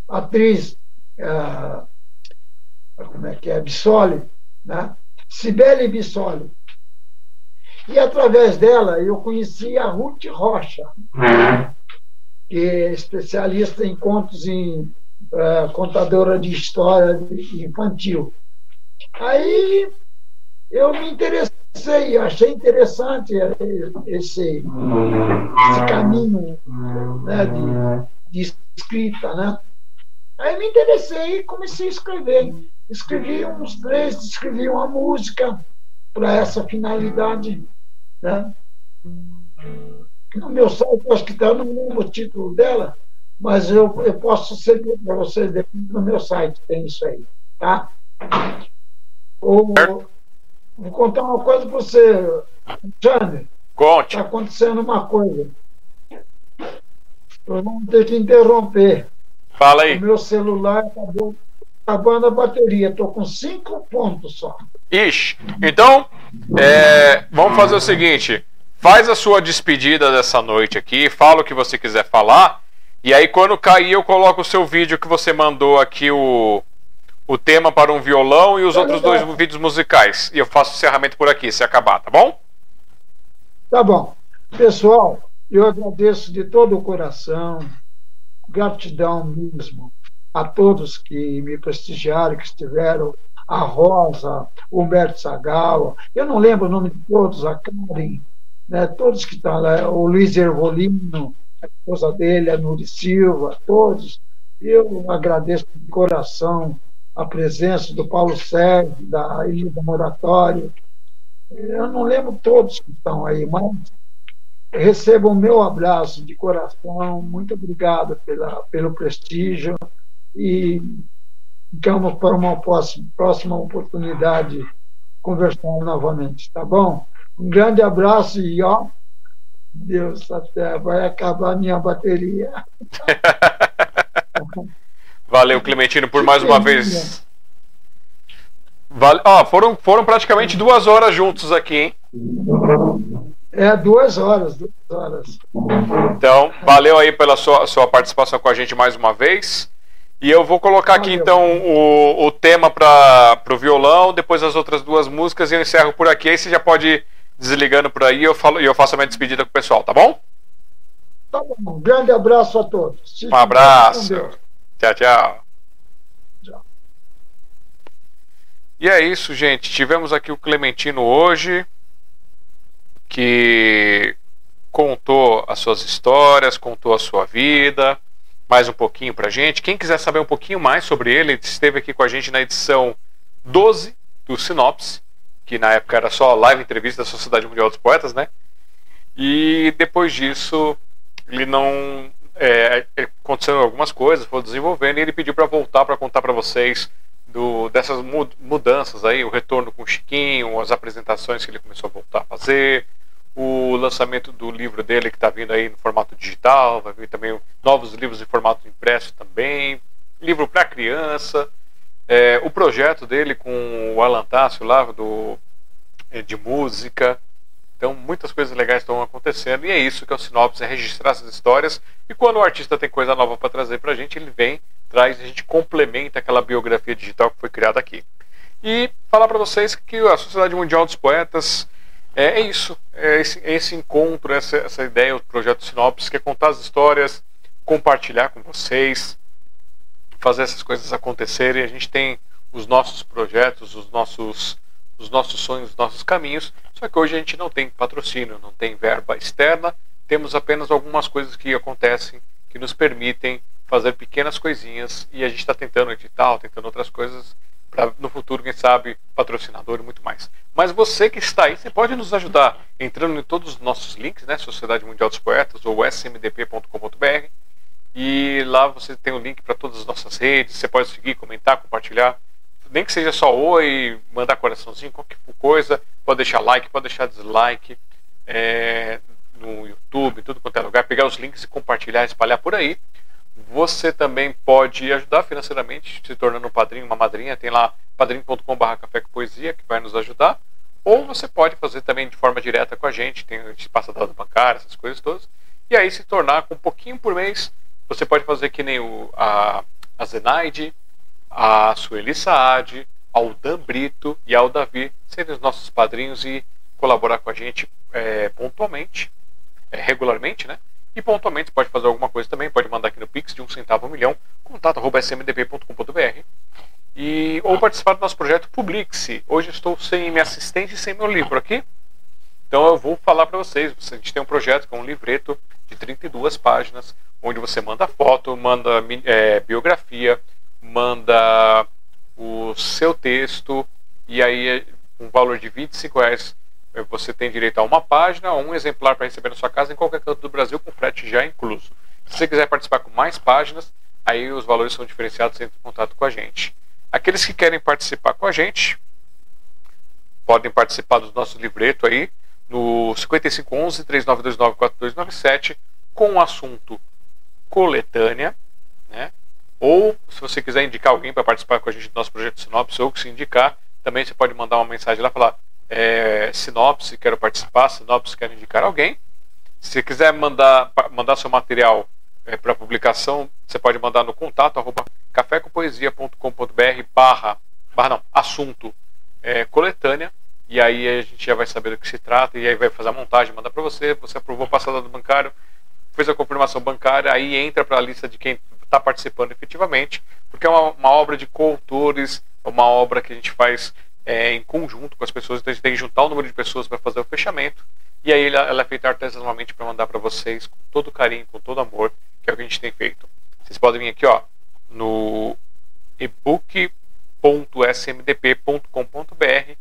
atriz, uh, como é que é, Bissoli, né? Cibele Bissoli. E através dela eu conheci a Ruth Rocha, que é especialista em contos em uh, contadora de história infantil. Aí eu me interessei, achei interessante esse, esse caminho né, de, de escrita, né? Aí me interessei e comecei a escrever. Escrevi uns três, escrevi uma música para essa finalidade né? No meu site, acho que está no mesmo título dela, mas eu, eu posso servir para vocês depois no meu site, tem isso aí. Tá? Ou, vou contar uma coisa para você, Alexandre. Conte. Está acontecendo uma coisa. Eu vou ter que interromper. Fala aí. O meu celular acabou acabando a bateria. Estou com cinco pontos só. Ixi, então é, vamos fazer o seguinte: faz a sua despedida dessa noite aqui, fala o que você quiser falar, e aí quando cair eu coloco o seu vídeo que você mandou aqui, o, o tema para um violão e os tá outros legal. dois vídeos musicais. E eu faço o encerramento por aqui, se acabar, tá bom? Tá bom. Pessoal, eu agradeço de todo o coração, gratidão mesmo a todos que me prestigiaram, que estiveram a Rosa, o Humberto Sagal, eu não lembro o nome de todos, a Karen, né, todos que estão lá, o Luiz Ervolino, a esposa dele, a Nuri Silva, todos. Eu agradeço de coração a presença do Paulo Sérgio, da Ilha Moratório. Eu não lembro todos que estão aí, mas recebam o meu abraço de coração. Muito obrigado pela, pelo prestígio e ficamos para uma próxima, próxima oportunidade conversar novamente, tá bom? Um grande abraço e ó, Deus, até vai acabar minha bateria. <laughs> Valeu, Clementino, por mais uma vez. Vale... Oh, foram, foram praticamente duas horas juntos aqui, hein? É, duas horas, duas horas. Então, valeu aí pela sua, sua participação com a gente mais uma vez. E eu vou colocar aqui então o, o tema para o violão, depois as outras duas músicas e eu encerro por aqui. Aí você já pode desligando por aí e eu, falo, eu faço a minha despedida com o pessoal, tá bom? Tá bom. Um grande abraço a todos. Um abraço. Tchau, tchau. Tchau. E é isso, gente. Tivemos aqui o Clementino hoje, que contou as suas histórias, contou a sua vida, mais um pouquinho pra gente. Quem quiser saber um pouquinho mais sobre ele, esteve aqui com a gente na edição 12 do Sinopse, que na época era só live entrevista da Sociedade Mundial dos Poetas, né? E depois disso, ele não. É, aconteceram algumas coisas, foi desenvolvendo e ele pediu para voltar para contar para vocês do, dessas mudanças aí, o retorno com o Chiquinho, as apresentações que ele começou a voltar a fazer, o lançamento do livro dele que está vindo aí no formato digital, vai vir também novos livros em formato impresso também, livro para criança, é, o projeto dele com o Alan Tássio lá do, é, de música, então, muitas coisas legais estão acontecendo e é isso que é o Sinopse, é registrar essas histórias. E quando o artista tem coisa nova para trazer para a gente, ele vem, traz, a gente complementa aquela biografia digital que foi criada aqui. E falar para vocês que a Sociedade Mundial dos Poetas é, é isso, é esse, é esse encontro, essa, essa ideia, o projeto Sinopse, que é contar as histórias, compartilhar com vocês, fazer essas coisas acontecerem. A gente tem os nossos projetos, os nossos os nossos sonhos, os nossos caminhos. Só que hoje a gente não tem patrocínio, não tem verba externa, temos apenas algumas coisas que acontecem que nos permitem fazer pequenas coisinhas e a gente está tentando edital, tentando outras coisas para no futuro, quem sabe, patrocinador e muito mais. Mas você que está aí, você pode nos ajudar entrando em todos os nossos links, né? Sociedade Mundial dos Poetas ou smdp.com.br e lá você tem o link para todas as nossas redes, você pode seguir, comentar, compartilhar nem que seja só oi, mandar coraçãozinho, qualquer coisa, pode deixar like, pode deixar dislike é, no YouTube, tudo quanto é lugar, pegar os links e compartilhar, espalhar por aí. Você também pode ajudar financeiramente, se tornando um padrinho, uma madrinha, tem lá padrinho.com.br café com poesia, que vai nos ajudar. Ou você pode fazer também de forma direta com a gente, tem, a dado bancário, essas coisas todas. E aí se tornar com um pouquinho por mês, você pode fazer que nem o, a, a Zenaide, a Sueli Saad, ao Dan Brito e ao Davi serem os nossos padrinhos e colaborar com a gente é, pontualmente, é, regularmente, né? E pontualmente pode fazer alguma coisa também, pode mandar aqui no Pix de um centavo um milhão, contato.smdp.com.br e ou participar do nosso projeto Publix. Hoje estou sem minha assistente e sem meu livro aqui. Então eu vou falar para vocês. A gente tem um projeto que é um livreto de 32 páginas, onde você manda foto, manda é, biografia, manda o seu texto e aí um valor de 25 reais você tem direito a uma página ou um exemplar para receber na sua casa em qualquer canto do Brasil com frete já incluso. Se você quiser participar com mais páginas, aí os valores são diferenciados, entre em contato com a gente. Aqueles que querem participar com a gente podem participar do nosso livreto aí no 5511 3929 4297 com o assunto coletânea, né? Ou, se você quiser indicar alguém para participar com a gente do nosso projeto Sinopse, ou que se indicar, também você pode mandar uma mensagem lá falar é, Sinopse, quero participar, Sinopse, quero indicar alguém. Se quiser mandar, mandar seu material é, para publicação, você pode mandar no contato arroba cafécompoesia.com.br barra, barra não, assunto é, coletânea e aí a gente já vai saber do que se trata e aí vai fazer a montagem, mandar para você, você aprovou o passado do bancário, fez a confirmação bancária, aí entra para a lista de quem está participando efetivamente, porque é uma, uma obra de coautores, é uma obra que a gente faz é, em conjunto com as pessoas, então a gente tem que juntar o número de pessoas para fazer o fechamento, e aí ela, é feita artesanalmente para mandar para vocês com todo carinho, com todo amor, que é o que a gente tem feito. Vocês podem vir aqui ó, no ebook.smdp.com.br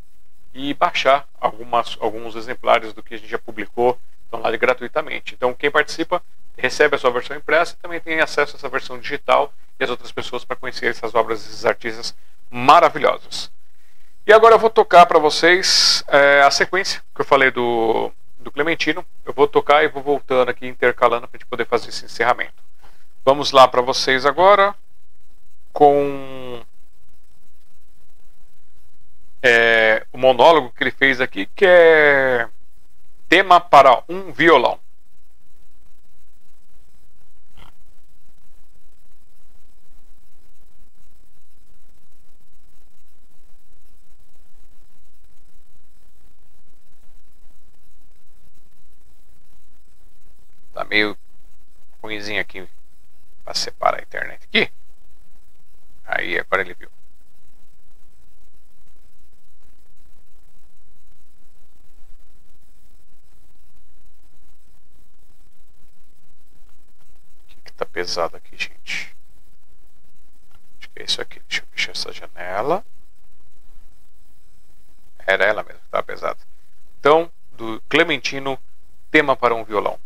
e baixar algumas, alguns exemplares do que a gente já publicou, estão lá gratuitamente. Então quem participa recebe a sua versão impressa e também tem acesso a essa versão digital e as outras pessoas para conhecer essas obras desses artistas maravilhosos. E agora eu vou tocar para vocês é, a sequência que eu falei do, do Clementino. Eu vou tocar e vou voltando aqui, intercalando para a gente poder fazer esse encerramento. Vamos lá para vocês agora com é, o monólogo que ele fez aqui, que é tema para um violão. Meio ruimzinho aqui para separar a internet aqui. Aí, agora ele viu. O que, tá pesado aqui, gente? Acho que é isso aqui. Deixa eu fechar essa janela. Era ela mesmo que estava pesada. Então, do Clementino, tema para um violão.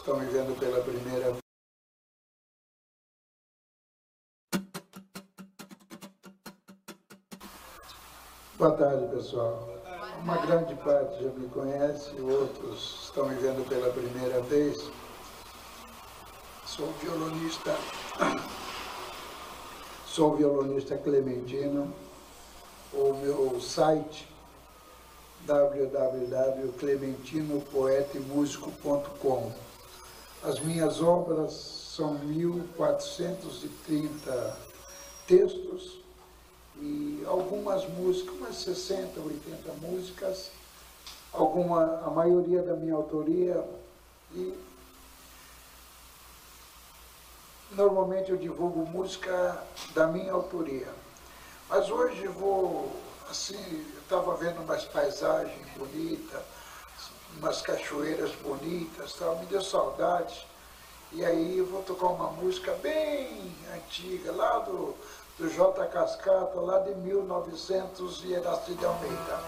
Estão me vendo pela primeira vez. Boa tarde, pessoal. Uma grande parte já me conhece, outros estão me vendo pela primeira vez. Sou violonista, sou violonista clementino. O meu site www.clementinopoetemusico.com as minhas obras são 1.430 textos e algumas músicas, umas 60, 80 músicas, alguma, a maioria da minha autoria e normalmente eu divulgo música da minha autoria. Mas hoje vou, assim, eu estava vendo umas paisagens bonitas, umas cachoeiras bonitas, tal, me deu saudade. E aí eu vou tocar uma música bem antiga, lá do, do J. Cascata, lá de 1900 e Erasto de Almeida.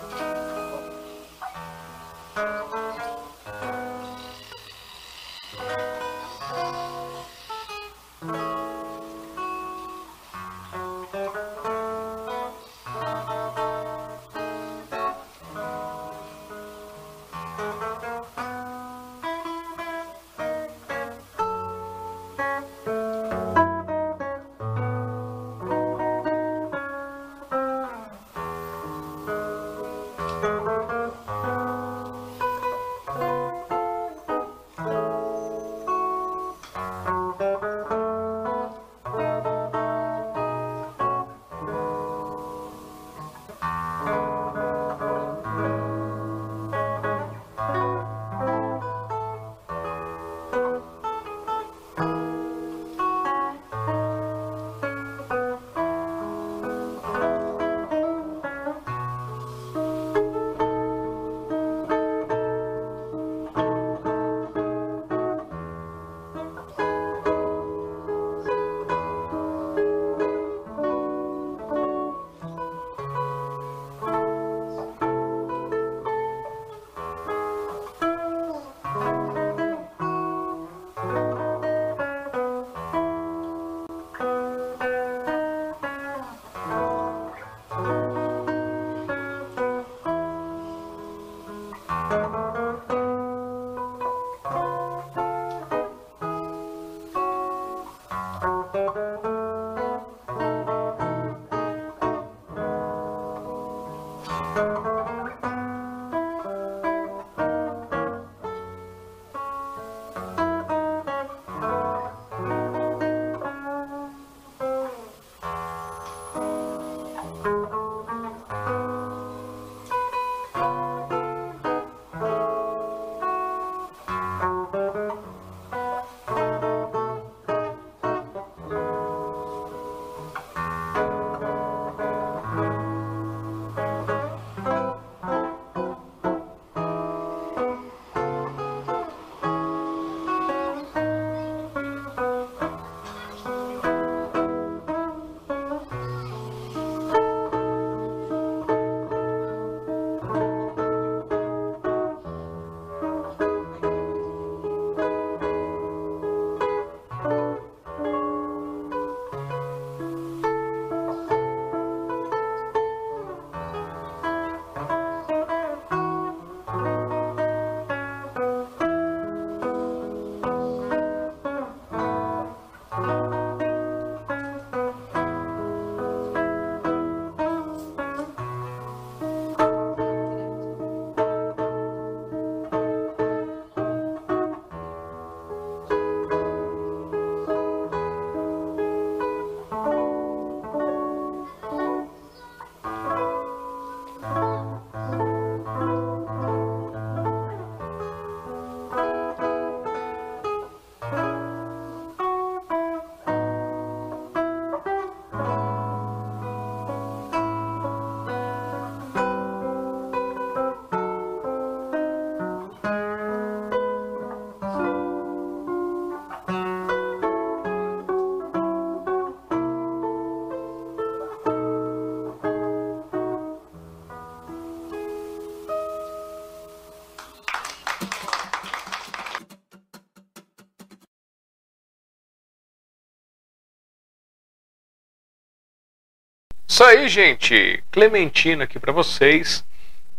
Isso aí, gente. Clementino aqui para vocês.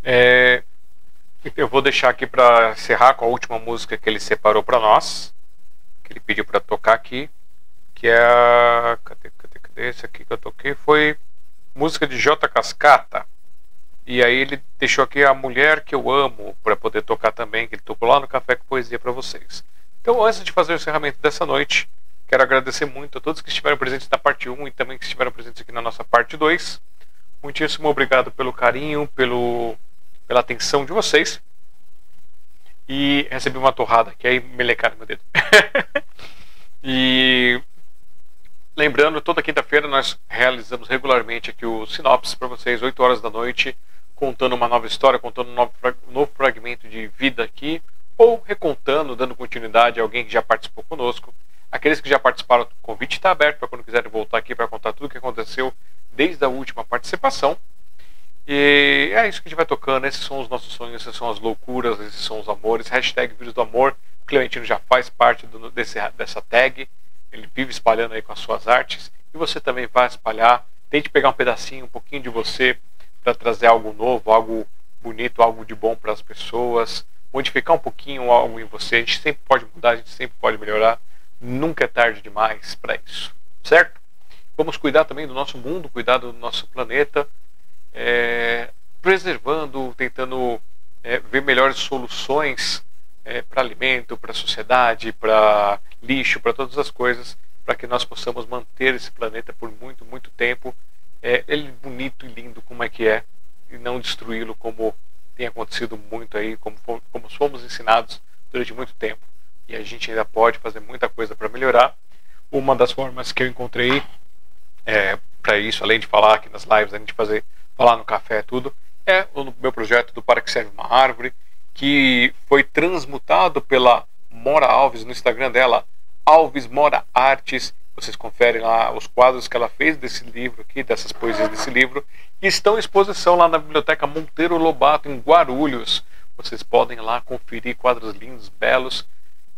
É... Eu vou deixar aqui para encerrar com a última música que ele separou para nós, que ele pediu para tocar aqui, que é a... cadê, cadê, cadê esse aqui que eu toquei? Foi música de J Cascata. E aí ele deixou aqui a mulher que eu amo para poder tocar também, que ele tocou lá no Café com Poesia para vocês. Então, antes de fazer o encerramento dessa noite, Quero agradecer muito a todos que estiveram presentes na parte 1 e também que estiveram presentes aqui na nossa parte 2. Muitíssimo obrigado pelo carinho, pelo, pela atenção de vocês. E recebi uma torrada que aí melecaram meu dedo. <laughs> e lembrando, toda quinta-feira nós realizamos regularmente aqui o Sinopse para vocês, 8 horas da noite, contando uma nova história, contando um novo, um novo fragmento de vida aqui, ou recontando, dando continuidade a alguém que já participou conosco. Aqueles que já participaram, o convite está aberto para quando quiserem voltar aqui para contar tudo o que aconteceu desde a última participação. E é isso que a gente vai tocando. Esses são os nossos sonhos, essas são as loucuras, esses são os amores. Hashtag Vírus do Amor. O Clementino já faz parte do, desse, dessa tag. Ele vive espalhando aí com as suas artes. E você também vai espalhar. Tente pegar um pedacinho, um pouquinho de você para trazer algo novo, algo bonito, algo de bom para as pessoas. Modificar um pouquinho algo em você. A gente sempre pode mudar, a gente sempre pode melhorar. Nunca é tarde demais para isso. Certo? Vamos cuidar também do nosso mundo, cuidar do nosso planeta é, preservando, tentando é, ver melhores soluções é, para alimento, para sociedade, para lixo, para todas as coisas, para que nós possamos manter esse planeta por muito, muito tempo, é, ele bonito e lindo como é que é, e não destruí-lo como tem acontecido muito aí, como, como fomos ensinados durante muito tempo. E a gente ainda pode fazer muita coisa para melhorar. Uma das formas que eu encontrei é, para isso, além de falar aqui nas lives, a gente fazer falar no café tudo, é o meu projeto do Para que Serve uma Árvore, que foi transmutado pela Mora Alves no Instagram dela, Alves Mora Artes. Vocês conferem lá os quadros que ela fez desse livro aqui, dessas poesias desse livro, que estão em exposição lá na Biblioteca Monteiro Lobato, em Guarulhos. Vocês podem lá conferir quadros lindos, belos.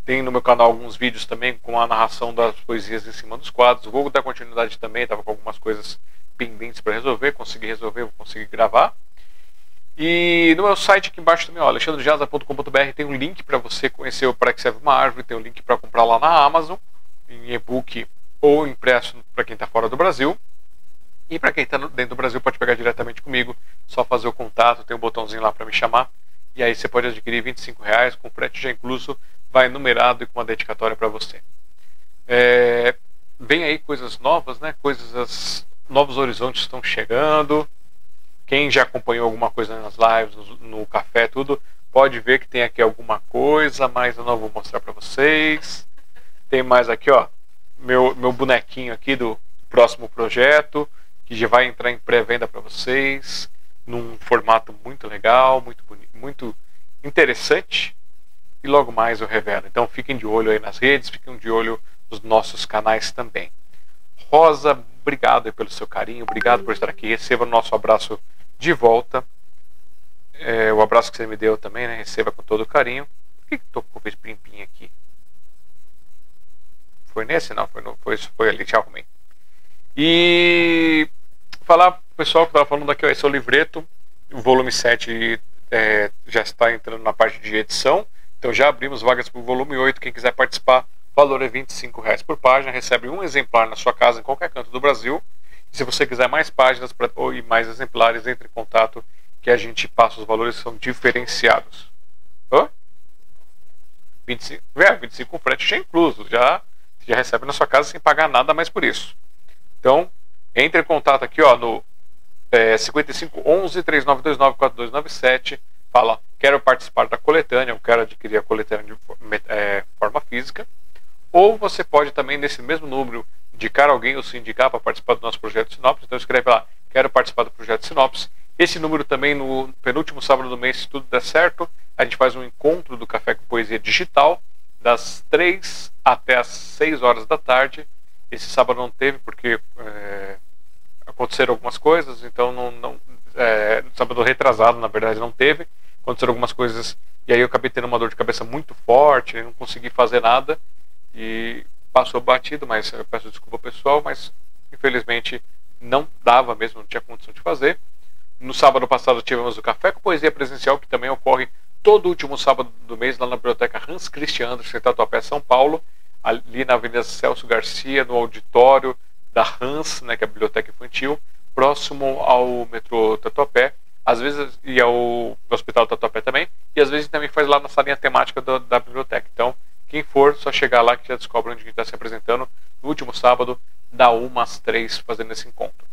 Tem no meu canal alguns vídeos também com a narração das poesias em cima dos quadros. Vou dar continuidade também, estava com algumas coisas pendentes para resolver, consegui resolver, vou conseguir gravar. E no meu site aqui embaixo também, alexandrejaza.com.br tem um link para você conhecer o Para que serve uma árvore, tem um link para comprar lá na Amazon, em e-book ou impresso para quem está fora do Brasil. E para quem está dentro do Brasil pode pegar diretamente comigo, só fazer o contato, tem um botãozinho lá para me chamar. E aí você pode adquirir 25 reais com frete já incluso, vai numerado e com uma dedicatória para você. É, vem aí coisas novas, né? Coisas novos horizontes estão chegando. Quem já acompanhou alguma coisa nas lives, no, no café, tudo, pode ver que tem aqui alguma coisa, mas eu não vou mostrar para vocês. Tem mais aqui, ó, meu, meu bonequinho aqui do próximo projeto, que já vai entrar em pré-venda para vocês, num formato muito legal, muito muito interessante. E logo mais eu revelo. Então fiquem de olho aí nas redes, fiquem de olho nos nossos canais também. Rosa obrigado pelo seu carinho, obrigado por estar aqui. Receba o nosso abraço de volta. É, o abraço que você me deu também, né? Receba com todo carinho. Por que estou com esse pimpim aqui? Foi nesse? Não, foi, no, foi, foi ali, te arrumei. E falar pro pessoal que estava falando aqui, ó, esse é o livreto. O volume 7 é, já está entrando na parte de edição. Então já abrimos vagas para o volume 8. Quem quiser participar, valor é R$ reais por página, recebe um exemplar na sua casa em qualquer canto do Brasil. E se você quiser mais páginas pra, ou, e mais exemplares, entre em contato que a gente passa os valores são diferenciados. Hã? 25, é, 25 com frete já incluso, já, já recebe na sua casa sem pagar nada mais por isso. Então, entre em contato aqui ó, no é, 55 11 3929 4297. Fala, quero participar da coletânea, eu quero adquirir a coletânea de é, forma física. Ou você pode também, nesse mesmo número, indicar alguém ou se indicar para participar do nosso projeto Sinopse. Então escreve lá, quero participar do projeto Sinopse. Esse número também, no penúltimo sábado do mês, se tudo der certo, a gente faz um encontro do Café com Poesia Digital, das 3 até as 6 horas da tarde. Esse sábado não teve, porque é, aconteceram algumas coisas, então não, não é, sábado retrasado, na verdade, não teve. Aconteceram algumas coisas e aí eu acabei tendo uma dor de cabeça muito forte, não consegui fazer nada e passou batido, mas eu peço desculpa pessoal, mas infelizmente não dava mesmo, não tinha condição de fazer. No sábado passado tivemos o Café com Poesia Presencial, que também ocorre todo último sábado do mês lá na Biblioteca Hans Christian Andersen, Tatuapé, São Paulo, ali na Avenida Celso Garcia, no auditório da Hans, né, que é a Biblioteca Infantil, próximo ao metrô Tatuapé, às vezes e ao Hospital Tatuapé também, e às vezes também faz lá na salinha temática do, da biblioteca. Então, quem for, só chegar lá que já descobre onde a gente está se apresentando no último sábado, da 1 às 3, fazendo esse encontro.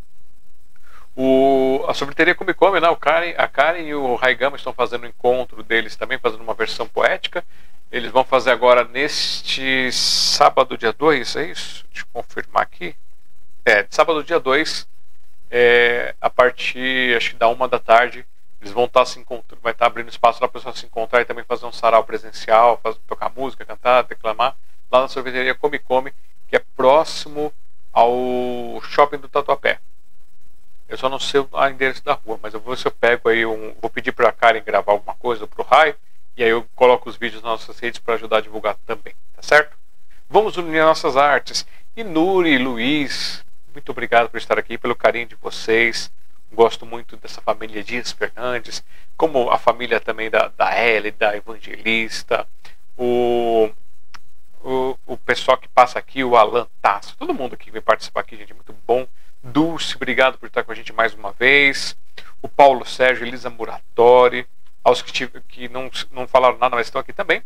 O, a sorveteria Come Come, né? o Karen, a Karen e o Raigama estão fazendo um encontro deles também, fazendo uma versão poética. Eles vão fazer agora neste sábado, dia 2, é isso? Deixa eu confirmar aqui. É, sábado, dia 2, é, a partir acho que da uma da tarde, Eles vão estar tá se encontrando, vai estar tá abrindo espaço para a pessoa se encontrar e também fazer um sarau presencial, fazer, tocar música, cantar, declamar, lá na sorveteria Come Come, que é próximo ao shopping do Tatuapé. Eu só não sei o endereço da rua, mas eu vou se eu pego aí um. Vou pedir para a Karen gravar alguma coisa para o Rai, e aí eu coloco os vídeos nas nossas redes para ajudar a divulgar também, tá certo? Vamos unir nossas artes. E Nuri, Luiz, muito obrigado por estar aqui, pelo carinho de vocês. Gosto muito dessa família Dias Fernandes, como a família também da, da Ellie, da Evangelista, o, o, o pessoal que passa aqui, o Alan Tasso, todo mundo que vem participar aqui, gente, muito bom. Dulce, obrigado por estar com a gente mais uma vez. O Paulo Sérgio, Elisa Muratori, aos que, tive, que não, não falaram nada, mas estão aqui também.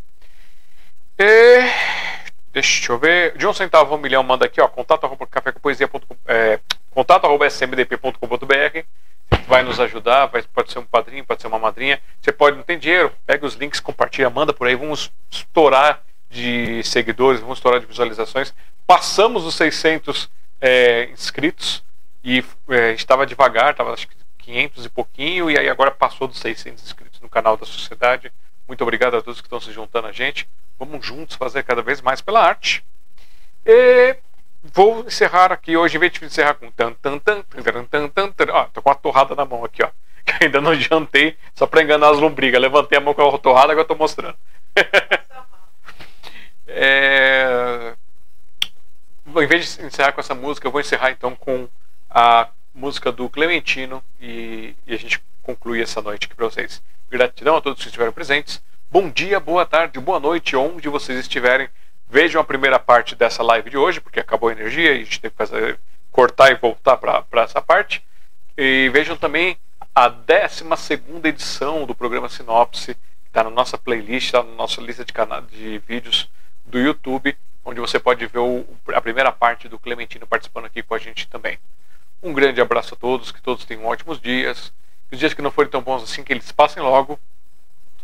E, deixa eu ver. De um centavo um milhão manda aqui, ó, contato arroba é, smdp.com.br vai nos ajudar, vai, pode ser um padrinho, pode ser uma madrinha. Você pode, não tem dinheiro, pega os links, compartilha, manda por aí, vamos estourar de seguidores, vamos estourar de visualizações. Passamos os 600 é, inscritos e é, estava devagar, estava acho que 500 e pouquinho, e aí agora passou dos 600 inscritos no canal da Sociedade. Muito obrigado a todos que estão se juntando a gente. Vamos juntos fazer cada vez mais pela arte. E vou encerrar aqui hoje, em vez de encerrar com tan tan tan tan tan tan, tan tô com uma torrada na mão aqui, ó. <laughs> Que ainda não jantei, só para enganar as lombrigas. Levantei a mão com a torrada, agora tô mostrando. <laughs> é... Em vez de encerrar com essa música, eu vou encerrar então com a música do Clementino e, e a gente conclui essa noite aqui para vocês. Gratidão a todos que estiveram presentes. Bom dia, boa tarde, boa noite, onde vocês estiverem. Vejam a primeira parte dessa live de hoje, porque acabou a energia e a gente tem que fazer, cortar e voltar para essa parte. E vejam também a 12 edição do programa Sinopse, que está na nossa playlist, está na nossa lista de, de vídeos do YouTube, onde você pode ver o, a primeira parte do Clementino participando aqui com a gente também. Um grande abraço a todos, que todos tenham ótimos dias. Os dias que não forem tão bons assim, que eles passem logo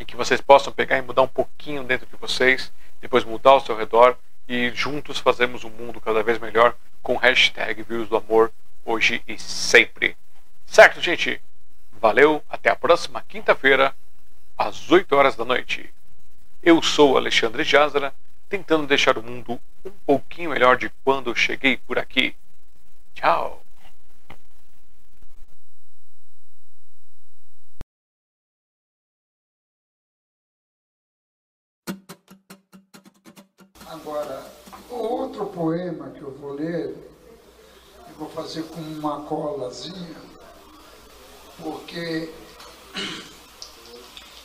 e que vocês possam pegar e mudar um pouquinho dentro de vocês, depois mudar ao seu redor e juntos fazermos um mundo cada vez melhor com hashtag Vírus do Amor hoje e sempre. Certo, gente? Valeu, até a próxima quinta-feira, às 8 horas da noite. Eu sou Alexandre Jazara, tentando deixar o mundo um pouquinho melhor de quando eu cheguei por aqui. Tchau! Agora, outro poema que eu vou ler, eu vou fazer com uma colazinha, porque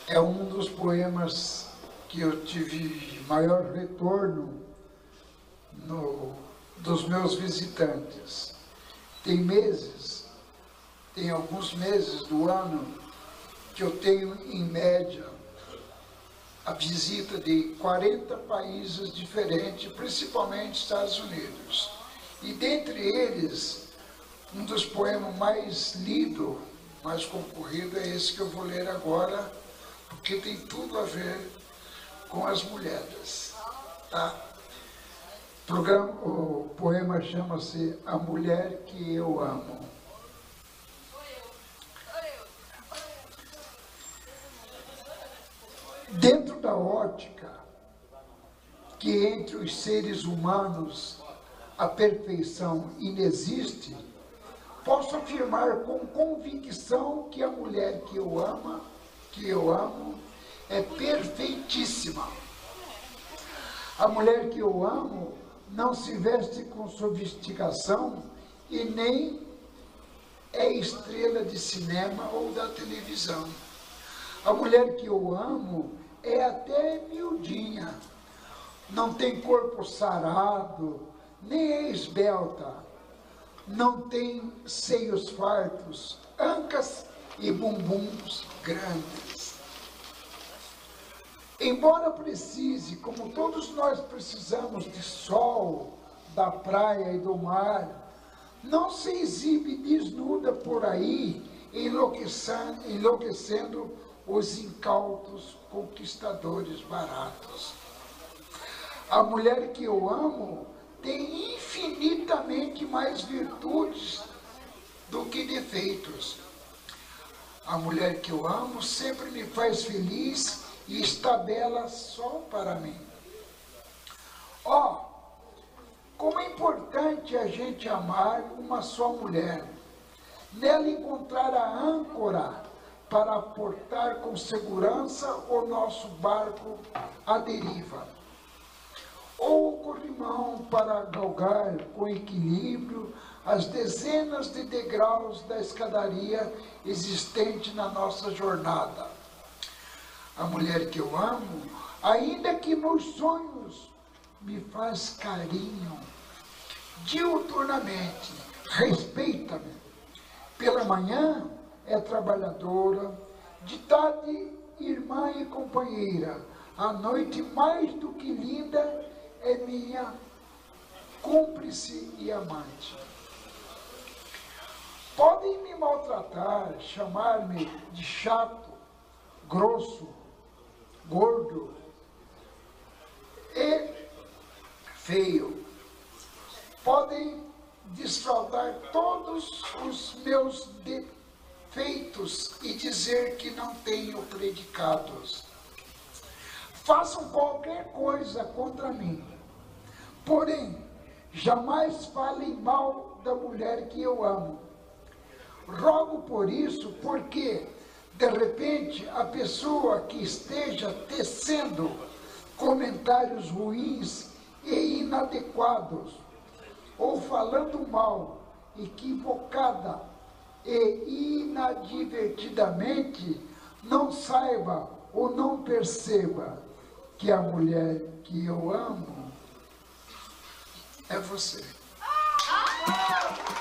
é um dos poemas que eu tive maior retorno no, dos meus visitantes. Tem meses, tem alguns meses do ano que eu tenho em média a visita de 40 países diferentes, principalmente Estados Unidos. E dentre eles, um dos poemas mais lido, mais concorrido, é esse que eu vou ler agora, porque tem tudo a ver com as mulheres. Tá? O, programa, o poema chama-se A Mulher que Eu Amo. Dentro da ótica que entre os seres humanos a perfeição inexiste, posso afirmar com convicção que a mulher que eu amo, que eu amo, é perfeitíssima. A mulher que eu amo não se veste com sofisticação e nem é estrela de cinema ou da televisão. A mulher que eu amo é até miudinha, não tem corpo sarado, nem é esbelta, não tem seios fartos, ancas e bumbuns grandes. Embora precise, como todos nós precisamos de sol, da praia e do mar, não se exibe desnuda por aí, enlouquecendo, enlouquecendo os incautos conquistadores baratos. A mulher que eu amo tem infinitamente mais virtudes do que defeitos. A mulher que eu amo sempre me faz feliz e está bela só para mim. Ó, oh, como é importante a gente amar uma só mulher, nela encontrar a âncora para aportar com segurança o nosso barco à deriva, ou o corrimão para galgar com equilíbrio as dezenas de degraus da escadaria existente na nossa jornada. A mulher que eu amo, ainda que nos sonhos, me faz carinho diuturnamente, respeita-me. Pela manhã é trabalhadora, de tarde irmã e companheira, à noite mais do que linda é minha cúmplice e amante. Podem me maltratar, chamar-me de chato, grosso, gordo e feio. Podem desfraudar todos os meus defeitos e dizer que não tenho predicados. Façam qualquer coisa contra mim. Porém, jamais falem mal da mulher que eu amo Rogo por isso, porque de repente a pessoa que esteja tecendo comentários ruins e inadequados, ou falando mal, equivocada e inadvertidamente, não saiba ou não perceba que a mulher que eu amo é você. Ah!